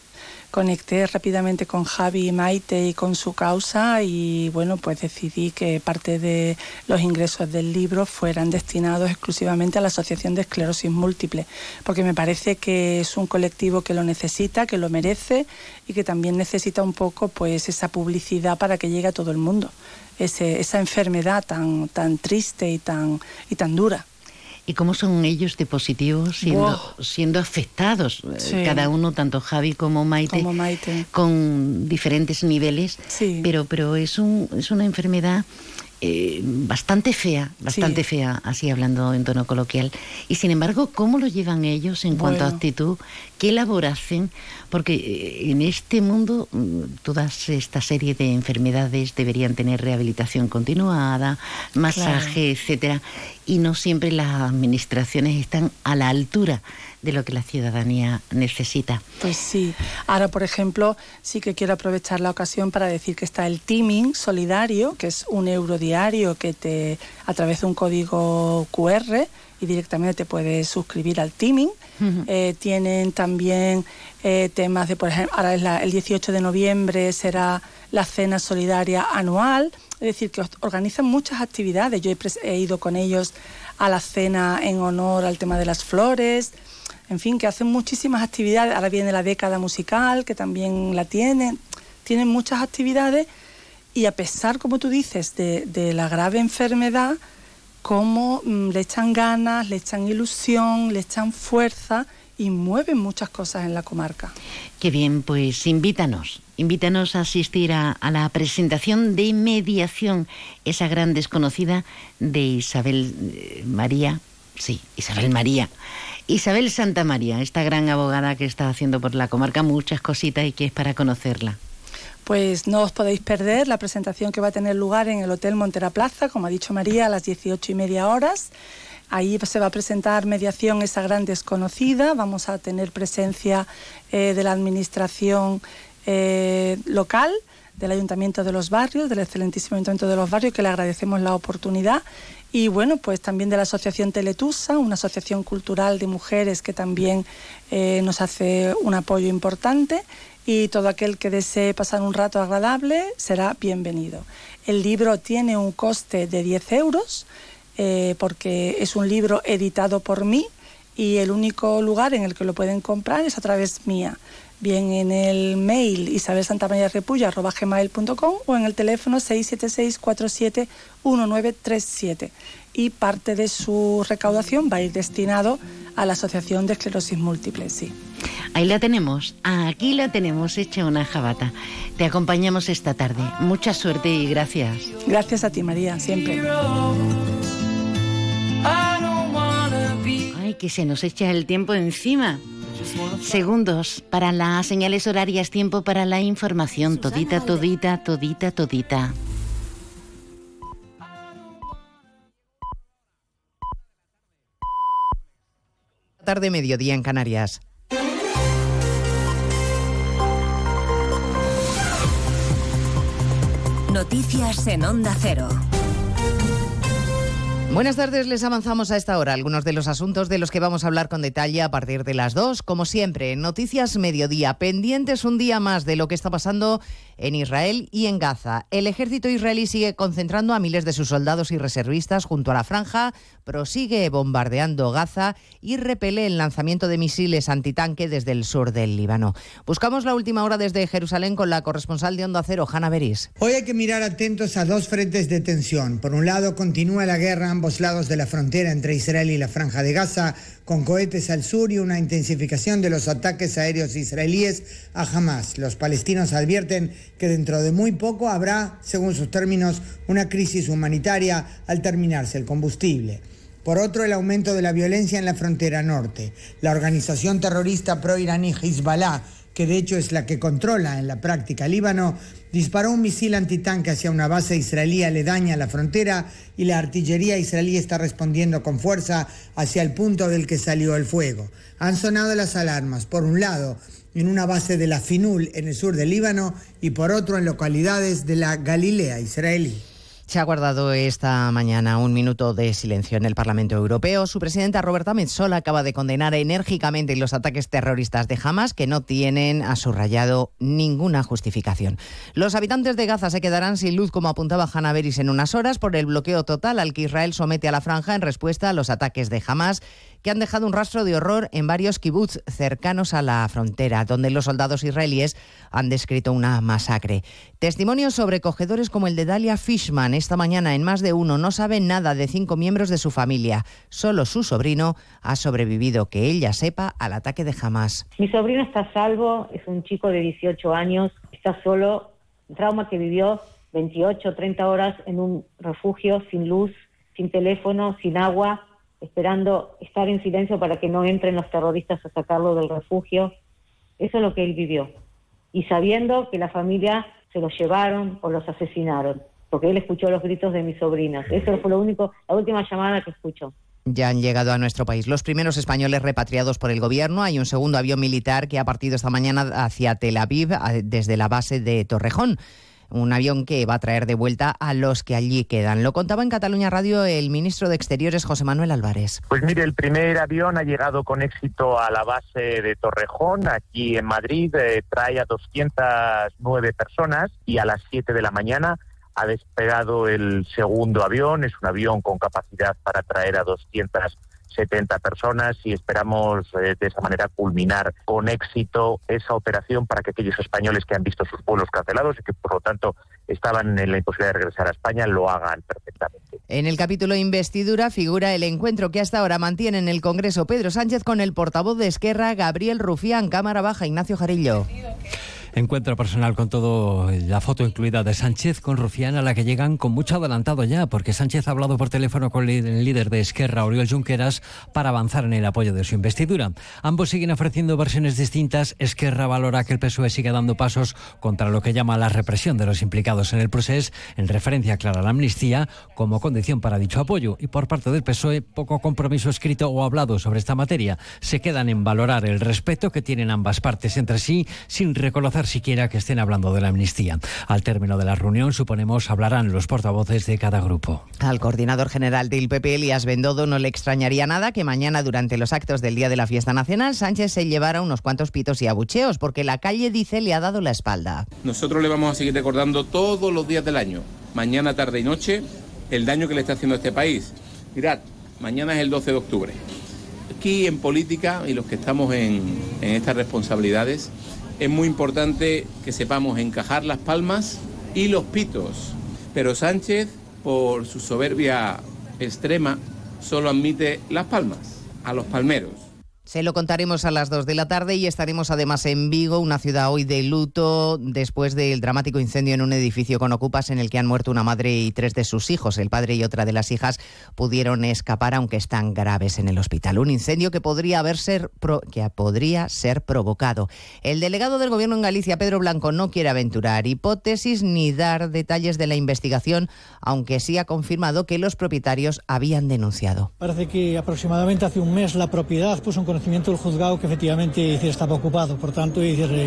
Conecté rápidamente con Javi y Maite y con su causa y bueno, pues decidí que parte de los ingresos del libro fueran destinados exclusivamente a la Asociación de Esclerosis Múltiple, porque me parece que es un colectivo que lo necesita, que lo merece y que también necesita un poco pues esa publicidad para que llegue a todo el mundo, Ese, esa enfermedad tan, tan triste y tan, y tan dura. ¿Y cómo son ellos de positivos siendo, Wow. siendo afectados? eh, Sí. Cada uno, tanto Javi como Maite, Como Maite. con diferentes niveles, Sí. pero, pero es, un, es una enfermedad eh, bastante fea, bastante Sí. fea, así hablando en tono coloquial. Y sin embargo, ¿cómo lo llevan ellos en cuanto a actitud? ¿Qué labor hacen? Porque eh, en este mundo mm, todas esta serie de enfermedades deberían tener rehabilitación continuada, masaje, etcétera, y no siempre las administraciones están a la altura de lo que la ciudadanía necesita. Pues sí. Ahora, por ejemplo, sí que quiero aprovechar la ocasión para decir que está el teaming solidario, que es un euro diario que te a través de un código QR y directamente te puedes suscribir al teaming. Eh, tienen también eh, temas de, por ejemplo, ahora es la- el 18 de noviembre será la cena solidaria anual, es decir, que organizan muchas actividades. Yo he, ido con ellos a la cena en honor al tema de las flores, en fin, que hacen muchísimas actividades. Ahora viene la década musical, que también la tienen. Tienen muchas actividades y a pesar, como tú dices, de, la grave enfermedad, como mm, le echan ganas, le echan ilusión, le echan fuerza y mueven muchas cosas en la comarca. Qué bien, pues invítanos, invítanos a asistir a, la presentación de mediación, esa gran desconocida de Isabel eh, María, sí, Isabel María, Isabel Santa María, esta gran abogada que está haciendo por la comarca muchas cositas y que es para conocerla. Pues no os podéis perder la presentación que va a tener lugar en el Hotel Montera Plaza, como ha dicho María, a las 18 y media horas. Ahí se va a presentar mediación esa gran desconocida. Vamos a tener presencia eh, de la administración eh, local, del Ayuntamiento de los Barrios, del excelentísimo Ayuntamiento de los Barrios, que le agradecemos la oportunidad. Y bueno, pues también de la Asociación Teletusa, una asociación cultural de mujeres que también eh, nos hace un apoyo importante. Y todo aquel que desee pasar un rato agradable será bienvenido. El libro tiene un coste de 10 euros eh, porque es un libro editado por mí y el único lugar en el que lo pueden comprar es a través mía, bien en el mail isabelsantamayarepulla.com o en el teléfono 676-471937 y parte de su recaudación va a ir destinado a la Asociación de Esclerosis Múltiple, sí. Ahí la tenemos, aquí la tenemos hecha una jabata. Te acompañamos esta tarde. Mucha suerte y gracias. Gracias a ti, María, siempre. Ay, que se nos echa el tiempo encima. Segundos para las señales horarias, tiempo para la información. Todita, todita, todita, todita. Tarde mediodía en Canarias. Noticias en Onda Cero. Buenas tardes, les avanzamos a esta hora algunos de los asuntos de los que vamos a hablar con detalle a partir de las dos. Como siempre, Noticias Mediodía, pendientes un día más de lo que está pasando en Israel y en Gaza. El ejército israelí sigue concentrando a miles de sus soldados y reservistas junto a la franja, prosigue bombardeando Gaza y repele el lanzamiento de misiles antitanque desde el sur del Líbano. Buscamos la última hora desde Jerusalén con la corresponsal de Onda Cero, Hanna Beris. Hoy hay que mirar atentos a dos frentes de tensión. Por un lado, continúa la guerra ambos lados de la frontera entre Israel y la franja de Gaza, con cohetes al sur y una intensificación de los ataques aéreos israelíes a Hamas. Los palestinos advierten que dentro de muy poco habrá, según sus términos, una crisis humanitaria al terminarse el combustible. Por otro, el aumento de la violencia en la frontera norte. La organización terrorista pro-iraní Hezbollah que de hecho es la que controla en la práctica Líbano, disparó un misil antitanque hacia una base israelí aledaña a la frontera y la artillería israelí está respondiendo con fuerza hacia el punto del que salió el fuego. Han sonado las alarmas, por un lado, en una base de la Finul en el sur del Líbano y por otro en localidades de la Galilea israelí. Se ha guardado esta mañana un minuto de silencio en el Parlamento Europeo. Su presidenta Roberta Metsola acaba de condenar enérgicamente los ataques terroristas de Hamas que no tienen, a su rayado, ninguna justificación. Los habitantes de Gaza se quedarán sin luz, como apuntaba Hanna Beris en unas horas, por el bloqueo total al que Israel somete a la franja en respuesta a los ataques de Hamas que han dejado un rastro de horror en varios kibbutz cercanos a la frontera, donde los soldados israelíes han descrito una masacre. Testimonios sobrecogedores como el de Dalia Fishman esta mañana en más de uno no sabe nada de cinco miembros de su familia. Solo su sobrino ha sobrevivido, que ella sepa, al ataque de Hamas. Mi sobrino está a salvo, es un chico de 18 años, está solo, trauma que vivió 28, 30 horas en un refugio sin luz, sin teléfono, sin agua, esperando estar en silencio para que no entren los terroristas a sacarlo del refugio. Eso es lo que él vivió. Y sabiendo que la familia se los llevaron o los asesinaron, porque él escuchó los gritos de mis sobrinas. Eso fue lo único, la última llamada que escuchó. Ya han llegado a nuestro país los primeros españoles repatriados por el gobierno. Hay un segundo avión militar que ha partido esta mañana hacia Tel Aviv desde la base de Torrejón un avión que va a traer de vuelta a los que allí quedan. Lo contaba en Cataluña Radio el ministro de Exteriores, José Manuel Álvarez. Pues mire, el primer avión ha llegado con éxito a la base de Torrejón, aquí en Madrid, eh, trae a 209 personas y a las 7 de la mañana ha despegado el segundo avión, es un avión con capacidad para traer a 200 70 personas y esperamos eh, de esa manera culminar con éxito esa operación para que aquellos españoles que han visto sus vuelos cancelados y que por lo tanto estaban en la imposibilidad de regresar a España lo hagan perfectamente. En el capítulo investidura figura el encuentro que hasta ahora mantiene en el Congreso Pedro Sánchez con el portavoz de Esquerra, Gabriel Rufián, Cámara Baja, Ignacio Jarillo. Encuentro personal con todo, la foto incluida de Sánchez con Rufián, a la que llegan con mucho adelantado ya, porque Sánchez ha hablado por teléfono con el líder de Esquerra, Oriol Junqueras, para avanzar en el apoyo de su investidura. Ambos siguen ofreciendo versiones distintas. Esquerra valora que el PSOE siga dando pasos contra lo que llama la represión de los implicados en el proceso, en referencia clara a la amnistía, como condición para dicho apoyo. Y por parte del PSOE, poco compromiso escrito o hablado sobre esta materia. Se quedan en valorar el respeto que tienen ambas partes entre sí, sin reconocer siquiera que estén hablando de la amnistía. Al término de la reunión, suponemos, hablarán los portavoces de cada grupo. Al coordinador general del PP, Elías Bendodo, no le extrañaría nada que mañana, durante los actos del Día de la Fiesta Nacional, Sánchez se llevara unos cuantos pitos y abucheos, porque la calle, dice, le ha dado la espalda. Nosotros le vamos a seguir recordando todos los días del año, mañana, tarde y noche, el daño que le está haciendo a este país. Mirad, mañana es el 12 de octubre. Aquí en política y los que estamos en, en estas responsabilidades, es muy importante que sepamos encajar las palmas y los pitos. Pero Sánchez, por su soberbia extrema, solo admite las palmas, a los palmeros. Se lo contaremos a las 2 de la tarde y estaremos además en Vigo, una ciudad hoy de luto después del dramático incendio en un edificio con ocupas en el que han muerto una madre y tres de sus hijos. El padre y otra de las hijas pudieron escapar aunque están graves en el hospital. Un incendio que podría haber ser que podría ser provocado. El delegado del gobierno en Galicia, Pedro Blanco, no quiere aventurar hipótesis ni dar detalles de la investigación, aunque sí ha confirmado que los propietarios habían denunciado. Parece que aproximadamente hace un mes la propiedad puso un conocimiento del juzgado que efectivamente estaba ocupado, por tanto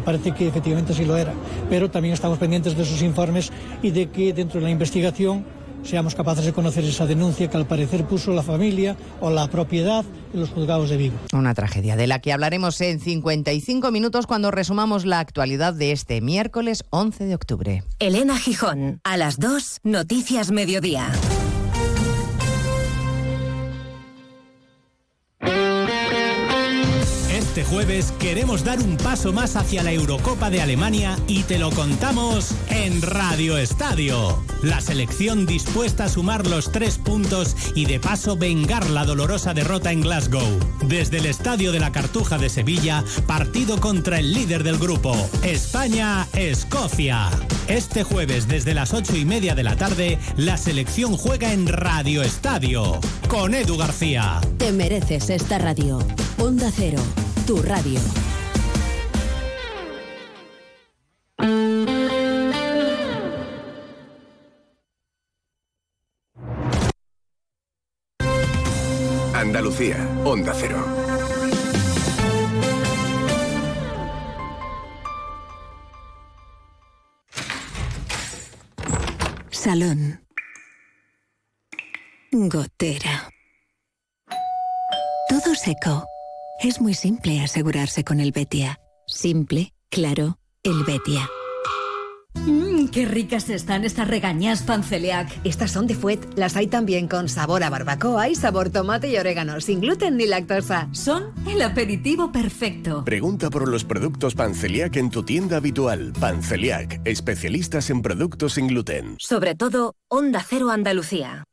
parece que efectivamente sí lo era, pero también estamos pendientes de sus informes y de que dentro de la investigación seamos capaces de conocer esa denuncia que al parecer puso la familia o la propiedad en los juzgados de Vigo. Una tragedia de la que hablaremos en 55 minutos cuando resumamos la actualidad de este miércoles 11 de octubre. Elena Gijón, a las 2, Noticias Mediodía. Este jueves queremos dar un paso más hacia la Eurocopa de Alemania y te lo contamos en Radio Estadio. La selección dispuesta a sumar los tres puntos y de paso vengar la dolorosa derrota en Glasgow. Desde el Estadio de la Cartuja de Sevilla, partido contra el líder del grupo, España-Escocia. Este jueves desde las ocho y media de la tarde, la selección juega en Radio Estadio con Edu García. Te mereces esta radio. Onda Cero tu radio. Andalucía, Onda Cero. Salón. Gotera. Todo seco. Es muy simple asegurarse con el Betia. Simple, claro, el Betia. Mmm, qué ricas están estas regañas panceliac. Estas son de Fuet. Las hay también con sabor a barbacoa y sabor tomate y orégano, sin gluten ni lactosa. Son el aperitivo perfecto. Pregunta por los productos Panceliac en tu tienda habitual. Panceliac, especialistas en productos sin gluten. Sobre todo, Onda Cero Andalucía.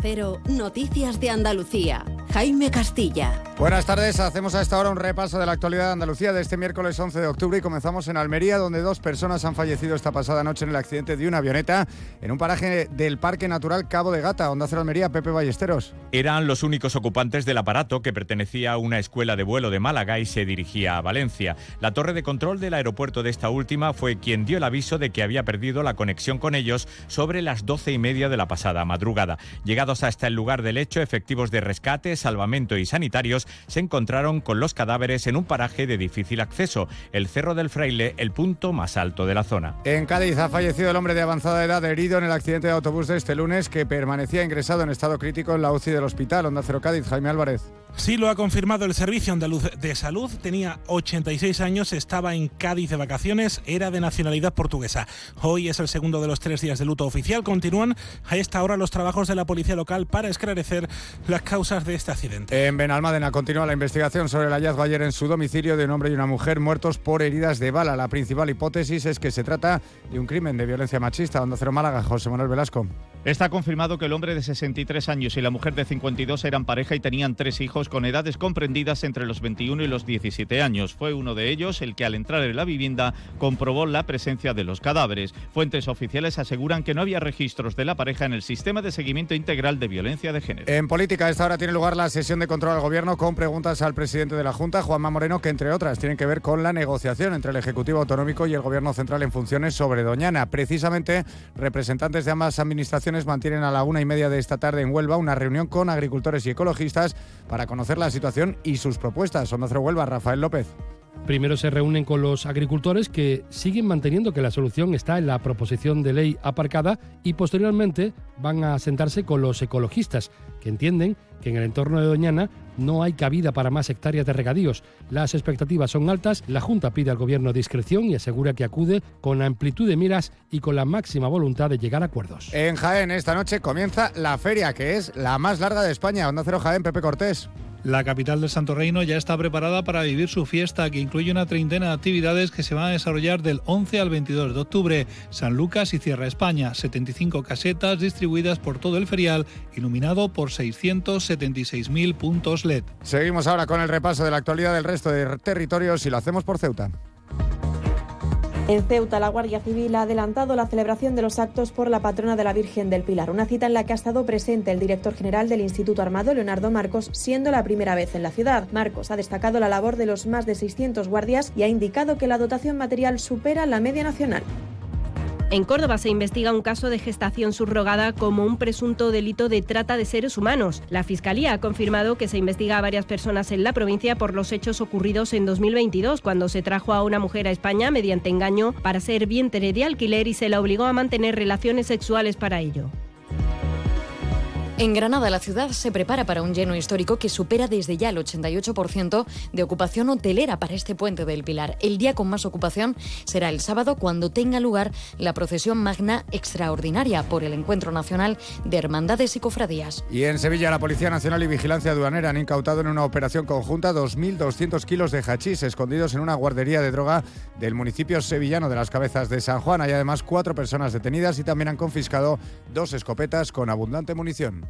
Cero, Noticias de Andalucía. Jaime Castilla. Buenas tardes, hacemos a esta hora un repaso de la actualidad de Andalucía de este miércoles 11 de octubre y comenzamos en Almería, donde dos personas han fallecido esta pasada noche en el accidente de una avioneta en un paraje del Parque Natural Cabo de Gata, donde hace Almería, Pepe Ballesteros. Eran los únicos ocupantes del aparato que pertenecía a una escuela de vuelo de Málaga y se dirigía a Valencia. La torre de control del aeropuerto de esta última fue quien dio el aviso de que había perdido la conexión con ellos sobre las doce y media de la pasada madrugada. Hasta el lugar del hecho, efectivos de rescate, salvamento y sanitarios se encontraron con los cadáveres en un paraje de difícil acceso, el Cerro del Fraile, el punto más alto de la zona. En Cádiz ha fallecido el hombre de avanzada edad herido en el accidente de autobús de este lunes que permanecía ingresado en estado crítico en la UCI del hospital. Onda Cero Cádiz, Jaime Álvarez. Sí, lo ha confirmado el Servicio Andaluz de Salud. Tenía 86 años, estaba en Cádiz de vacaciones, era de nacionalidad portuguesa. Hoy es el segundo de los tres días de luto oficial. Continúan a esta hora los trabajos de la policía local para esclarecer las causas de este accidente. En Benalmádena continúa la investigación sobre el hallazgo ayer en su domicilio de un hombre y una mujer muertos por heridas de bala. La principal hipótesis es que se trata de un crimen de violencia machista. Onda Cero Málaga, José Manuel Velasco. Está confirmado que el hombre de 63 años y la mujer de 52 eran pareja y tenían tres hijos con edades comprendidas entre los 21 y los 17 años. Fue uno de ellos el que al entrar en la vivienda comprobó la presencia de los cadáveres. Fuentes oficiales aseguran que no había registros de la pareja en el sistema de seguimiento integral de violencia de género. En política, a esta hora tiene lugar la sesión de control al gobierno con preguntas al presidente de la Junta, Juanma Moreno, que entre otras tienen que ver con la negociación entre el Ejecutivo Autonómico y el Gobierno Central en funciones sobre Doñana. Precisamente, representantes de ambas administraciones mantienen a la una y media de esta tarde en Huelva una reunión con agricultores y ecologistas para conocer la situación y sus propuestas. Onda Cero Huelva, Rafael López. Primero se reúnen con los agricultores que siguen manteniendo que la solución está en la proposición de ley aparcada y posteriormente van a sentarse con los ecologistas que entienden que en el entorno de Doñana no hay cabida para más hectáreas de regadíos. Las expectativas son altas, la Junta pide al Gobierno discreción y asegura que acude con amplitud de miras y con la máxima voluntad de llegar a acuerdos. En Jaén esta noche comienza la feria, que es la más larga de España. Onda Cero Jaén, Pepe Cortés. La capital del Santo Reino ya está preparada para vivir su fiesta, que incluye una treintena de actividades que se van a desarrollar del 11 al 22 de octubre. San Lucas y Cierra España, 75 casetas distribuidas por todo el ferial, iluminado por 676.000 puntos LED. Seguimos ahora con el repaso de la actualidad del resto de territorios y lo hacemos por Ceuta. En Ceuta, la Guardia Civil ha adelantado la celebración de los actos por la patrona de la Virgen del Pilar, una cita en la que ha estado presente el director general del Instituto Armado, Leonardo Marcos, siendo la primera vez en la ciudad. Marcos ha destacado la labor de los más de 600 guardias y ha indicado que la dotación material supera la media nacional. En Córdoba se investiga un caso de gestación subrogada como un presunto delito de trata de seres humanos. La Fiscalía ha confirmado que se investiga a varias personas en la provincia por los hechos ocurridos en 2022, cuando se trajo a una mujer a España mediante engaño para ser vientre de alquiler y se la obligó a mantener relaciones sexuales para ello. En Granada, la ciudad se prepara para un lleno histórico que supera desde ya el 88% de ocupación hotelera para este puente del Pilar. El día con más ocupación será el sábado cuando tenga lugar la procesión magna extraordinaria por el Encuentro Nacional de Hermandades y Cofradías. Y en Sevilla, la Policía Nacional y Vigilancia Aduanera han incautado en una operación conjunta 2.200 kilos de hachís escondidos en una guardería de droga del municipio sevillano de las Cabezas de San Juan. Hay además cuatro personas detenidas y también han confiscado dos escopetas con abundante munición.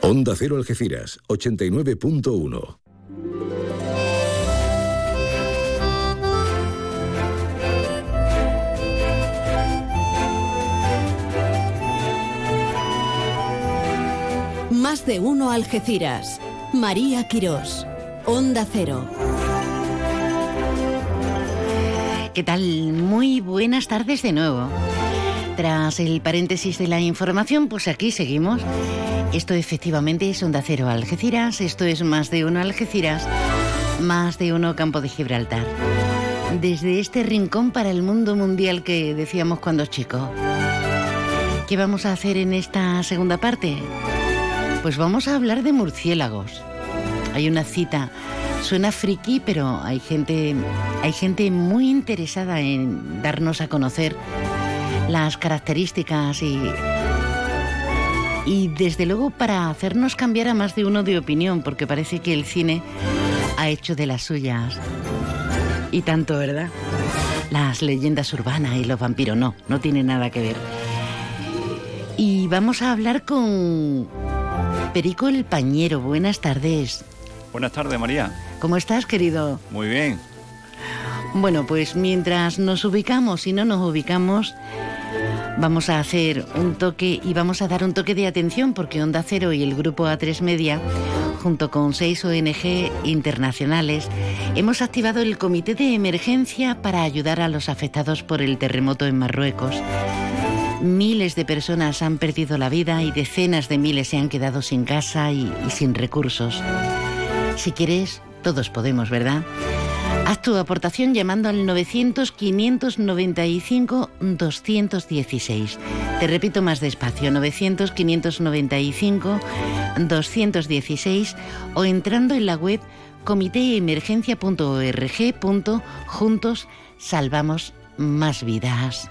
Onda Cero Algeciras, 89.1. Más de uno Algeciras. María Quirós. Onda Cero. ¿Qué tal? Muy buenas tardes de nuevo. Tras el paréntesis de la información, pues aquí seguimos. Esto efectivamente es Onda Cero Algeciras, esto es Más de Uno Algeciras, Más de Uno Campo de Gibraltar. Desde este rincón para el mundo mundial que decíamos cuando chico. ¿Qué vamos a hacer en esta segunda parte? Pues vamos a hablar de murciélagos. Hay una cita, suena friki, pero hay gente, hay gente muy interesada en darnos a conocer las características y, y desde luego para hacernos cambiar a más de uno de opinión, porque parece que el cine ha hecho de las suyas. Y tanto, ¿verdad? Las leyendas urbanas y los vampiros no, no tiene nada que ver. Y vamos a hablar con Perico el Pañero. Buenas tardes. Buenas tardes, María. ¿Cómo estás, querido? Muy bien. Bueno, pues mientras nos ubicamos y no nos ubicamos, vamos a hacer un toque y vamos a dar un toque de atención porque Onda Cero y el grupo A3 Media, junto con seis ONG internacionales, hemos activado el comité de emergencia para ayudar a los afectados por el terremoto en Marruecos. Miles de personas han perdido la vida y decenas de miles se han quedado sin casa y, y sin recursos. Si quieres, todos podemos, ¿verdad? Haz tu aportación llamando al 900-595-216. Te repito más despacio, 900-595-216 o entrando en la web comitéemergencia.org. Juntos salvamos más vidas.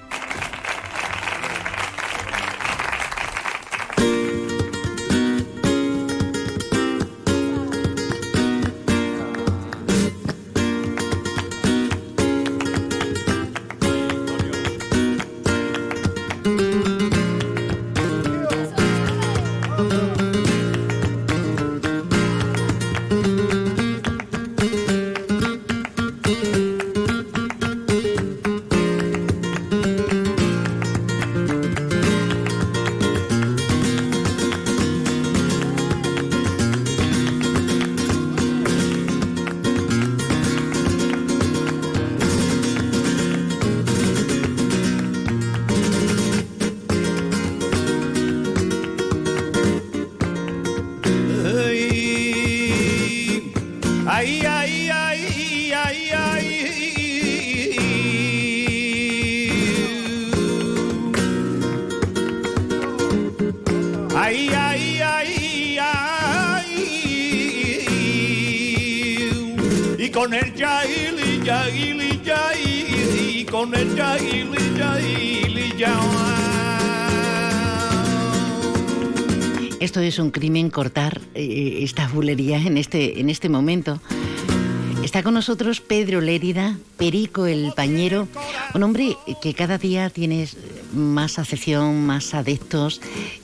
Es un crimen cortar eh, estas bulerías en este, en este momento. Está con nosotros Pedro Lérida, Perico el Pañero, un hombre que cada día tiene más acepción, más adeptos.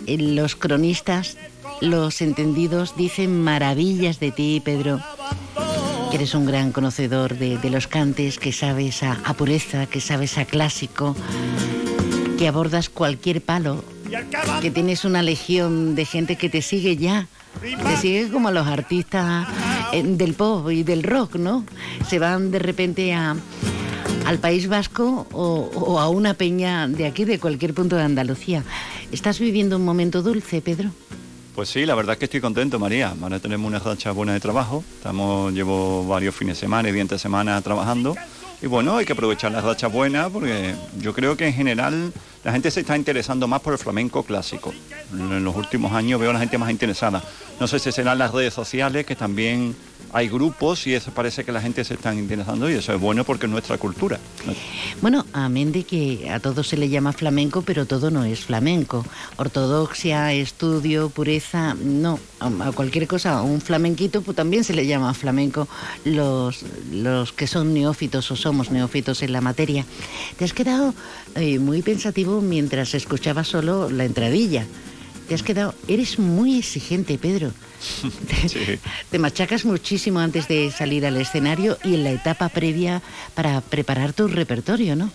Eh, Los cronistas, los entendidos dicen maravillas de ti, Pedro. Que eres un gran conocedor de, de los cantes, que sabes a, a pureza, que sabes a clásico, que abordas cualquier palo, que tienes una legión de gente que te sigue ya. Te sigue como a los artistas eh, del pop y del rock, ¿no? Se van de repente a, al País Vasco o, a una peña de aquí, de cualquier punto de Andalucía. ¿Estás viviendo un momento dulce, Pedro? Pues sí, la verdad es que estoy contento, María. Ahora tenemos una racha buena de trabajo. Estamos, llevo varios fines de semana y dientes de semana trabajando. Y bueno, hay que aprovechar las rachas buenas porque yo creo que en general la gente se está interesando más por el flamenco clásico. En los últimos años veo a la gente más interesada. No sé si serán las redes sociales, que también hay grupos y eso parece que la gente se está interesando y eso es bueno porque es nuestra cultura. Bueno, amén de que a todo se le llama flamenco, pero todo no es flamenco. Ortodoxia, estudio, pureza, no. A cualquier cosa, un flamenquito, pues también se le llama flamenco los, los que son neófitos o somos neófitos en la materia. Te has quedado eh, muy pensativo mientras escuchabas solo la entradilla. Te has quedado, eres muy exigente, Pedro. Sí. Te machacas muchísimo antes de salir al escenario y en la etapa previa para preparar tu repertorio, ¿no?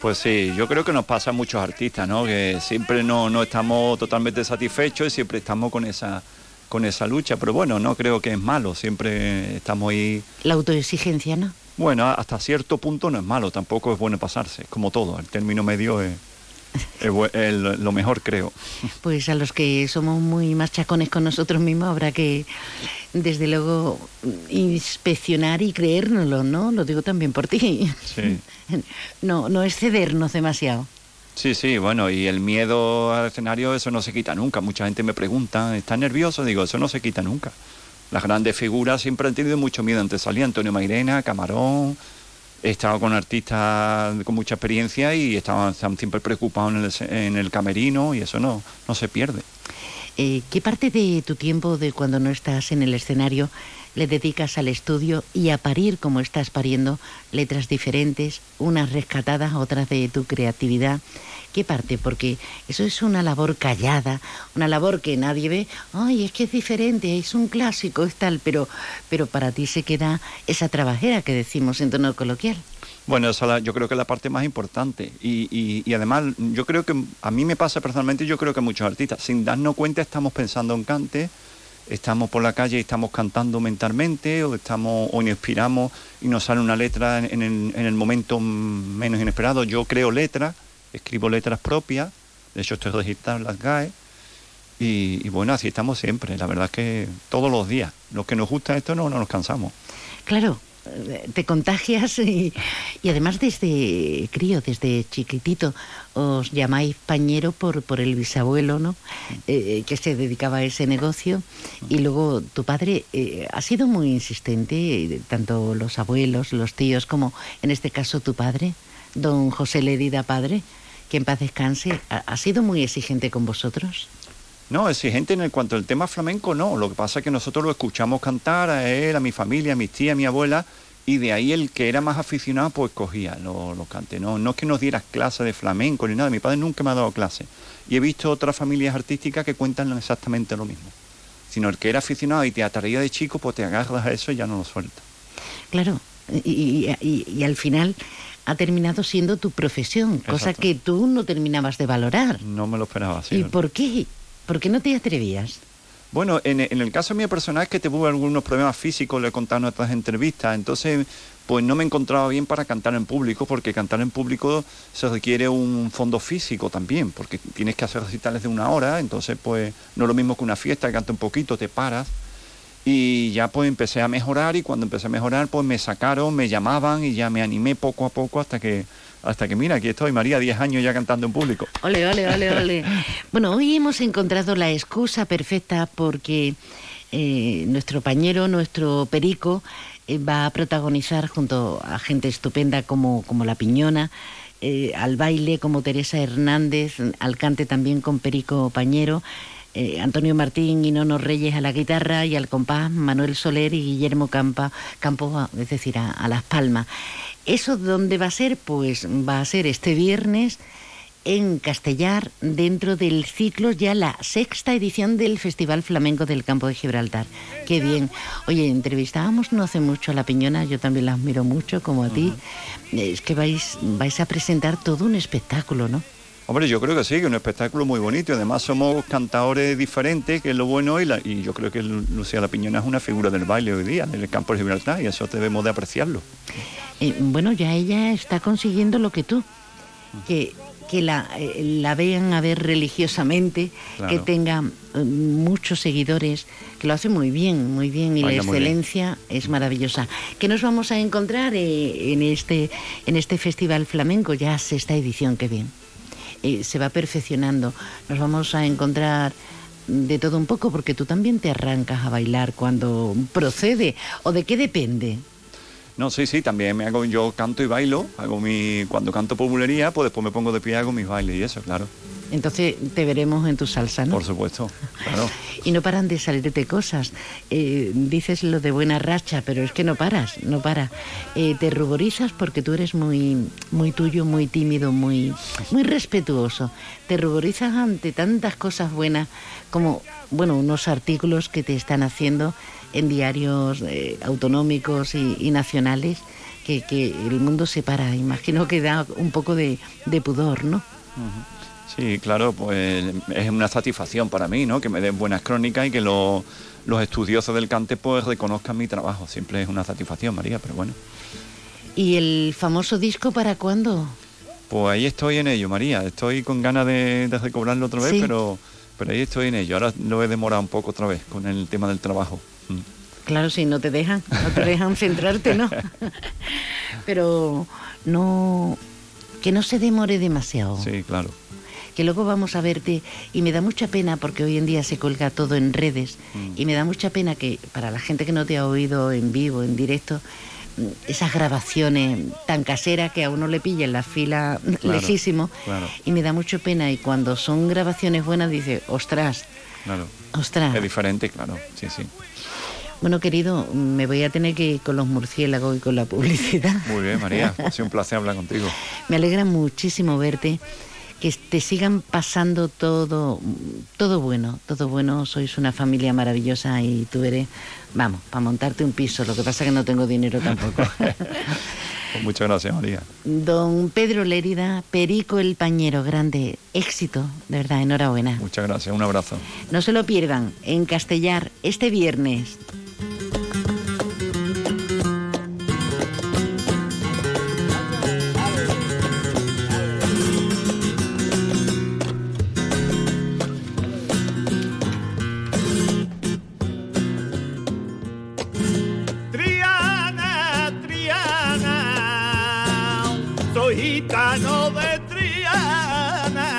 Pues sí, yo creo que nos pasa a muchos artistas, ¿no? Que siempre no, no estamos totalmente satisfechos y siempre estamos con esa, con esa lucha. Pero bueno, no creo que es malo, siempre estamos ahí. La autoexigencia, ¿no? Bueno, hasta cierto punto no es malo, tampoco es bueno pasarse, como todo. El término medio es, lo mejor, creo. Pues a los que somos muy machacones con nosotros mismos habrá que, desde luego, inspeccionar y creérnoslo, ¿no? Lo digo también por ti. Sí. No, no excedernos demasiado. Sí, sí, bueno, y el miedo al escenario, eso no se quita nunca. Mucha gente me pregunta, ¿estás nervioso? Digo, eso no se quita nunca. Las grandes figuras siempre han tenido mucho miedo antes salía Antonio Mairena, Camarón. He estado con artistas con mucha experiencia y estaban, siempre preocupados en el, en el camerino y eso no, no se pierde. Eh, ¿Qué parte de tu tiempo, de cuando no estás en el escenario, le dedicas al estudio y a parir como estás pariendo letras diferentes, unas rescatadas, otras de tu creatividad? ¿Qué parte? Porque eso es una labor callada, una labor que nadie ve. Ay, es que es diferente, es un clásico, es tal, pero, pero para ti se queda esa trabajera que decimos en tono coloquial. Bueno, esa la- yo creo que es la parte más importante. Y, y- y además, yo creo que a mí me pasa personalmente, yo creo que muchos artistas, sin darnos cuenta, estamos pensando en cante, estamos por la calle y estamos cantando mentalmente, o estamos, o inspiramos y nos sale una letra en, el, en el momento menos inesperado. Yo creo letras, escribo letras propias, de hecho estoy registrado en las GAE. Y, bueno, así estamos siempre. La verdad es que todos los días. Los que nos gusta esto no, no nos cansamos. Claro, te contagias y, y además desde crío, desde chiquitito, os llamáis pañero por, por el bisabuelo, ¿no? Eh, que se dedicaba a ese negocio. Y luego tu padre eh, ha sido muy insistente, eh, tanto los abuelos, los tíos, como en este caso tu padre, don José Ledida Padre, que en paz descanse, ha sido muy exigente con vosotros. No, exigente en el cuanto al tema flamenco no. Lo que pasa es que nosotros lo escuchamos cantar a él, a mi familia, a mis tías, a mi abuela, y de ahí el que era más aficionado pues cogía los los cantes. No, no es que nos dieras clase de flamenco ni nada, mi padre nunca me ha dado clase. Y he visto otras familias artísticas que cuentan exactamente lo mismo. Sino el que era aficionado y te atraía de chico, pues te agarras a eso y ya no lo sueltas. Claro, y, y- al final ha terminado siendo tu profesión, cosa que tú no terminabas de valorar. No me lo esperaba así. ¿Y por qué? ¿Por qué no te atrevías? Bueno, en, el caso mío personal es que tuve algunos problemas físicos, lo he contado en otras entrevistas, entonces pues no me encontraba bien para cantar en público, porque cantar en público se requiere un fondo físico también, porque tienes que hacer recitales de una hora, entonces pues no es lo mismo que una fiesta, canta un poquito, te paras, y ya pues empecé a mejorar y cuando empecé a mejorar pues me sacaron, me llamaban y ya me animé poco a poco hasta que, hasta que mira, aquí estoy María, 10 años ya cantando en público. Ole, ole, ole, ole. Bueno, hoy hemos encontrado la excusa perfecta porque eh, nuestro pañero, nuestro perico, eh, va a protagonizar junto a gente estupenda como, como La Piñona, eh, al baile como Teresa Hernández, al cante también con Perico Pañero, eh, Antonio Martín y Nono Reyes a la guitarra y al compás Manuel Soler y Guillermo Campa, Campos, es decir, a, a Las Palmas. ¿Eso dónde va a ser? Pues va a ser este viernes en Castellar dentro del ciclo ya la sexta edición del Festival Flamenco del Campo de Gibraltar. Qué bien. Oye, entrevistábamos no hace mucho a La Piñona, yo también la admiro mucho como a ti. Es que vais, vais a presentar todo un espectáculo, ¿no? Hombre, yo creo que sí, que es un espectáculo muy bonito además somos cantadores diferentes, que es lo bueno, y, la- y yo creo que Lu- Lucía La Piñona es una figura del baile hoy día, del campo de Gibraltar, y eso debemos de apreciarlo. Eh, bueno, ya ella está consiguiendo lo que tú, que, que la, eh, la vean a ver religiosamente, Claro. que tenga eh, muchos seguidores, que lo hace muy bien, muy bien, y Baila la excelencia es maravillosa. Que nos vamos a encontrar en, este, en este Festival Flamenco, ya sexta edición, que bien. Eh, se va perfeccionando. Nos vamos a encontrar de todo un poco, porque tú también te arrancas a bailar cuando procede, o de qué depende. No, sí, sí, también me hago, yo canto y bailo, hago mi, cuando canto por bulería, pues después me pongo de pie y hago mis bailes y eso, claro, Entonces te veremos en tu salsa, ¿no? por supuesto, claro. Y no paran de salirte cosas. Eh, dices lo de buena racha, pero es que no paras, no para. Eh, te ruborizas porque tú eres muy, muy tuyo, muy tímido, muy, muy respetuoso. Te ruborizas ante tantas cosas buenas como, bueno, unos artículos que te están haciendo en diarios eh, autonómicos y, y nacionales que, que el mundo se para. Imagino que da un poco de, de pudor, ¿no? Sí, claro, pues es una satisfacción para mí, ¿no? Que me den buenas crónicas y que lo- los estudiosos del cante pues reconozcan mi trabajo. Siempre es una satisfacción, María, pero bueno. ¿Y el famoso disco para cuándo? Pues ahí estoy en ello, María. Estoy con ganas de, de recobrarlo otra vez, Sí. pero, pero ahí estoy en ello. Ahora lo he demorado un poco otra vez con el tema del trabajo. Mm. Claro, si no te dejan, no te dejan centrarte, ¿no? Pero no, que no se demore demasiado. Sí, claro. Que luego vamos a verte y me da mucha pena porque hoy en día se cuelga todo en redes y me da mucha pena que para la gente que no te ha oído en vivo, en directo, mm, esas grabaciones tan caseras que a uno le pilla en la fila Claro, lejísimo Claro, y me da mucho pena y cuando son grabaciones buenas dice, ostras, claro. ostras. Es diferente, claro. Sí, sí. Bueno, querido, me voy a tener que ir con los murciélagos y con la publicidad. Muy bien, María. Ha sido un placer hablar contigo. Me alegra muchísimo verte, que te sigan pasando todo, todo bueno, todo bueno. Sois una familia maravillosa y tú eres, vamos, para montarte un piso. Lo que pasa es que no tengo dinero tampoco. Pues muchas gracias, María. Don Pedro Lérida, Perico el Pañero, grande éxito, de verdad, enhorabuena. Muchas gracias, un abrazo. No se lo pierdan, en Castellar, este viernes. Gitano de Triana.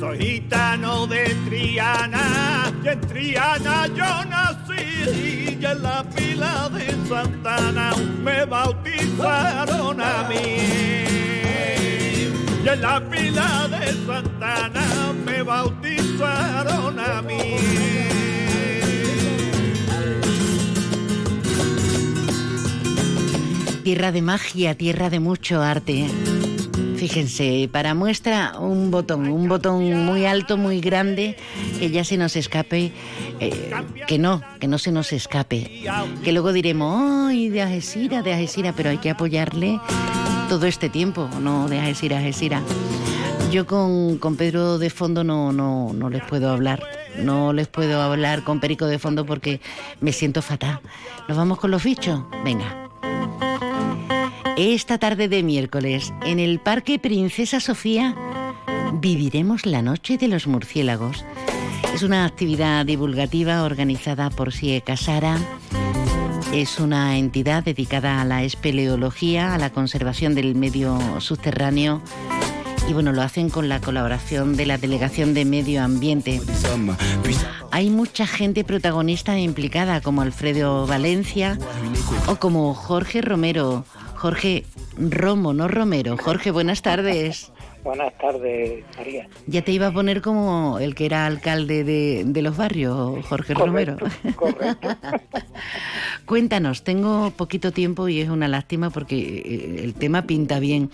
Soy gitano de Triana, y en Triana yo nací, y en la pila de Santana me bautizaron a mí. Y en la pila de Santana me bautizaron a mí. Tierra de magia, tierra de mucho arte. Fíjense, para muestra un botón, un botón muy alto, muy grande, que ya se nos escape, eh, que no, que no se nos escape. Que luego diremos, ¡ay, de Algeciras, de Algeciras! Pero hay que apoyarle todo este tiempo, no de Algeciras, Algeciras. Yo con, con Pedro de fondo no, no, no les puedo hablar. No les puedo hablar con Perico de fondo porque me siento fatal. ¿Nos vamos con los bichos? Venga. Esta tarde de miércoles, en el Parque Princesa Sofía, viviremos la Noche de los Murciélagos. Es una actividad divulgativa organizada por Sie Casara. Es una entidad dedicada a la espeleología, a la conservación del medio subterráneo. Y bueno, lo hacen con la colaboración de la Delegación de Medio Ambiente. Hay mucha gente protagonista implicada, como Alfredo Valencia o como Jorge Romero. Jorge Romo, no Romero. Jorge, buenas tardes. Buenas tardes, María. Ya te iba a poner como el que era alcalde de, de los barrios, Jorge Romero. Correcto. Cuéntanos, tengo poquito tiempo y es una lástima porque eh, el tema pinta bien.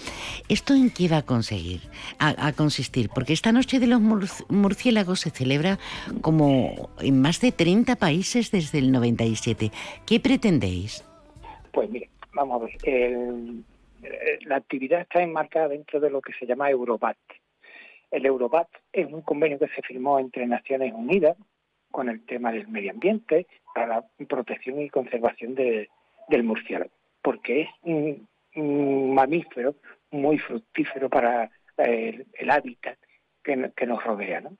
¿Esto en qué va a conseguir, a, a consistir? Porque esta noche de los mur- murciélagos se celebra como en más de 30 países desde el 97. ¿Qué pretendéis? Pues mire, vamos a ver. eh, la actividad está enmarcada dentro de lo que se llama Eurobat. El Eurobat es un convenio que se firmó entre Naciones Unidas con el tema del medio ambiente para la protección y conservación de- del murciélago, porque es un, mamífero muy fructífero para el, el hábitat que, que nos rodea. ¿no?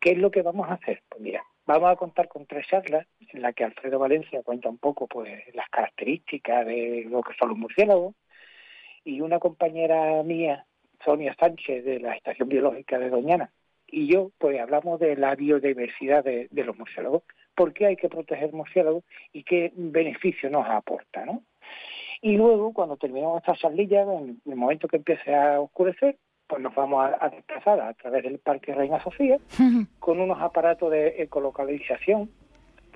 ¿Qué es lo que vamos a hacer? Pues mira, vamos a contar con tres charlas en las que Alfredo Valencia cuenta un poco pues las características de lo que son los murciélagos y una compañera mía, Sonia Sánchez de la Estación Biológica de Doñana, y yo pues hablamos de la biodiversidad de, los murciélagos, por qué hay que proteger murciélagos y qué beneficio nos aporta, ¿no? Y luego, cuando terminemos esta charlilla, en el momento que empiece a oscurecer, pues nos vamos a, a desplazar a través del Parque Reina Sofía con unos aparatos de ecolocalización,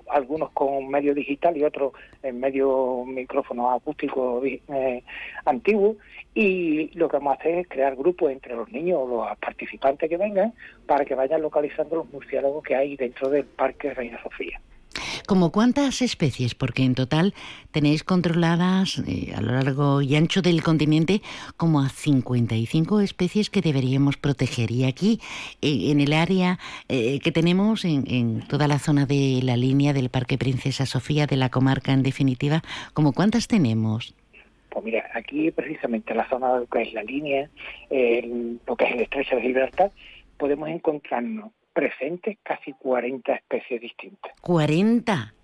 algunos con medio digital y otros en medio micrófono acústico eh, antiguo. Y lo que vamos a hacer es crear grupos entre los niños o los participantes que vengan para que vayan localizando los murciélagos que hay dentro del Parque Reina Sofía. ¿Como cuántas especies? Porque en total tenéis controladas eh, a lo largo y ancho del continente como a 55 especies que deberíamos proteger. Y aquí, eh, en el área eh, que tenemos, en, en toda la zona de la línea del Parque Princesa Sofía, de la comarca en definitiva, ¿como cuántas tenemos? Pues mira, aquí precisamente en la zona que es la línea, lo que es el estrecho de Gibraltar, podemos encontrarnos presentes casi 40 especies distintas. 40.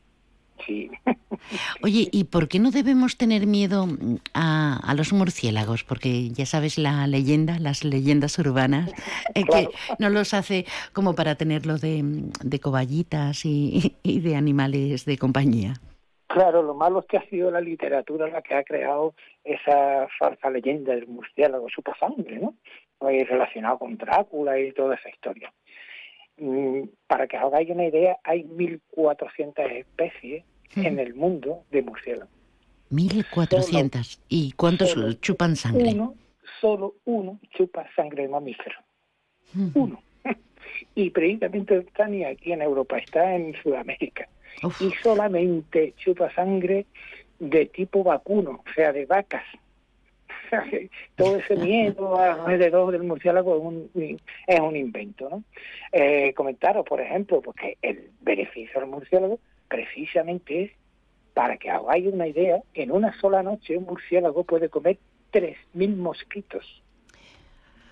Sí. Oye, ¿y por qué no debemos tener miedo mm, a, a los murciélagos? Porque ya sabes la leyenda, las leyendas urbanas, eh, que no los hace como para tenerlos de, mm, de cobayitas y, y de animales de compañía. Claro, lo malo es que ha sido la literatura la que ha creado esa falsa leyenda del murciélago sangre, ¿no? Pues relacionado con Drácula y toda esa historia. Mm, Para que os hagáis una idea, hay 1.400 especies en el mundo de murciélagos. 1400. ¿Y cuántos Solo chupan sangre? Uno, solo uno chupa sangre de mamífero. Uno. Y precisamente está ni aquí en Europa, está en Sudamérica. Y solamente chupa sangre de tipo vacuno, o sea, de vacas. Todo ese miedo alrededor del murciélago es un, es un invento. ¿no? Eh, comentaros, por ejemplo, porque el beneficio del murciélago precisamente es, para que hagáis una idea, en una sola noche un murciélago puede comer 3.000 mosquitos.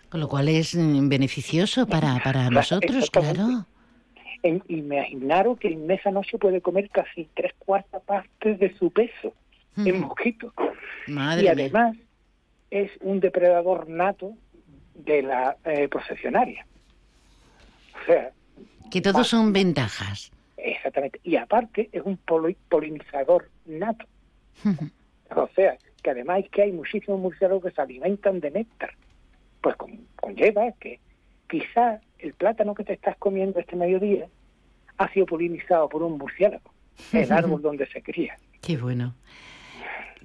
Con lo cual es mm, beneficioso para, para nosotros, claro. En- imaginaros que en esa noche puede comer casi tres cuartas partes de su peso en mosquitos. Madre y mía. Es un depredador nato de la eh, procesionaria. O sea, Que todos son ventajas. exactamente. Y aparte es un poli- polinizador nato. O sea, que además es que hay muchísimos murciélagos que se alimentan de néctar. Pues con- conlleva que quizás el plátano que te estás comiendo este mediodía ha sido polinizado por un murciélago, el árbol donde se cría. Qué bueno.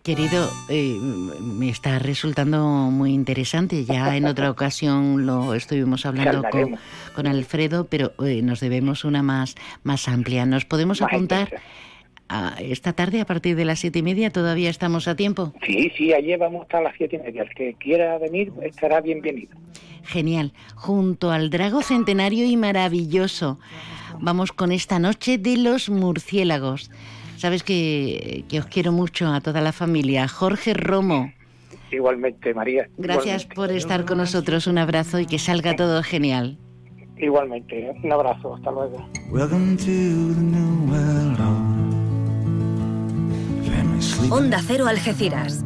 Querido, eh, me está resultando muy interesante. Ya en otra ocasión lo estuvimos hablando con, con Alfredo, pero eh, nos debemos una más, más amplia. ¿Nos podemos apuntar a esta tarde a partir de las siete y media? ¿Todavía estamos a tiempo? Sí, sí, allí vamos hasta las siete y media. El que quiera venir estará bienvenido. Genial. Junto al Drago Centenario y maravilloso. Vamos con esta noche de los murciélagos. Sabes que, que os quiero mucho a toda la familia. Jorge Romo, Igualmente, María. gracias por estar con nosotros. Un abrazo y que salga todo genial. Igualmente. Un abrazo. Hasta luego. Welcome to the new world order. Family sleep Onda Cero Algeciras.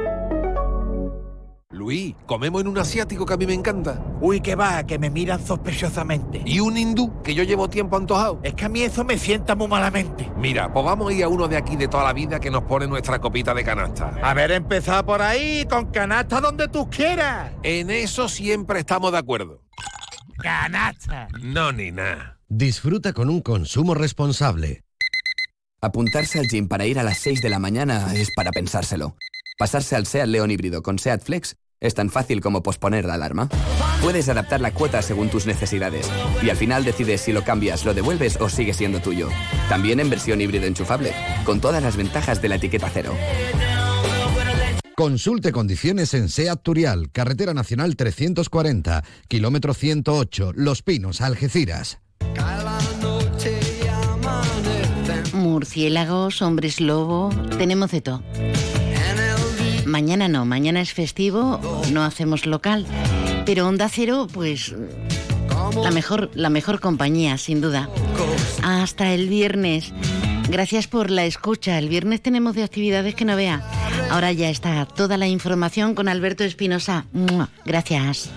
Luis, comemos en un asiático que a mí me encanta. Uy, que va, que me miran sospechosamente. Y un hindú que yo llevo tiempo antojado. Es que a mí eso me sienta muy malamente. Mira, pues vamos a ir a uno de aquí de toda la vida que nos pone nuestra copita de canasta. Haber empezado por ahí, con canasta donde tú quieras. En eso siempre estamos de acuerdo. Canasta. No, ni nada. Disfruta con un consumo responsable. Apuntarse al gym para ir a las 6 de la mañana es para pensárselo. Pasarse al SEAT León híbrido con SEAT Flex es tan fácil como posponer la alarma. Puedes adaptar la cuota según tus necesidades y al final decides si lo cambias, lo devuelves o sigue siendo tuyo. También en versión híbrido enchufable, con todas las ventajas de la etiqueta cero. Consulte condiciones en SEAT Turial, Carretera Nacional 340, kilómetro 108, Los Pinos, Algeciras. Murciélagos, hombres lobo, tenemos de todo. Mañana no, mañana es festivo, no hacemos local. Pero Onda Cero, pues la mejor, la mejor compañía, sin duda. Hasta el viernes. Gracias por la escucha. El viernes tenemos de actividades que no vea. Ahora ya está toda la información con Alberto Espinosa. Gracias.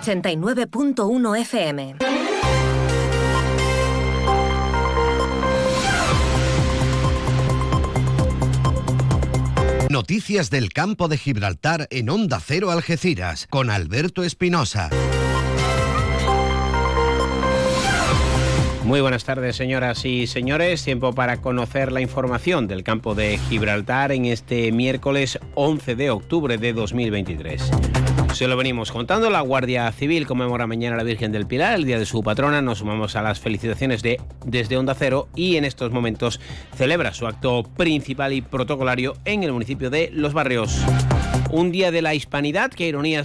89.1 FM. Noticias del campo de Gibraltar en Onda Cero Algeciras con Alberto Espinosa. Muy buenas tardes, señoras y señores. Tiempo para conocer la información del campo de Gibraltar en este miércoles 11 de octubre de 2023. Se lo venimos contando, la Guardia Civil conmemora mañana a la Virgen del Pilar, el día de su patrona. Nos sumamos a las felicitaciones de desde Onda Cero y en estos momentos celebra su acto principal y protocolario en el municipio de Los Barrios. Un día de la hispanidad, que ironías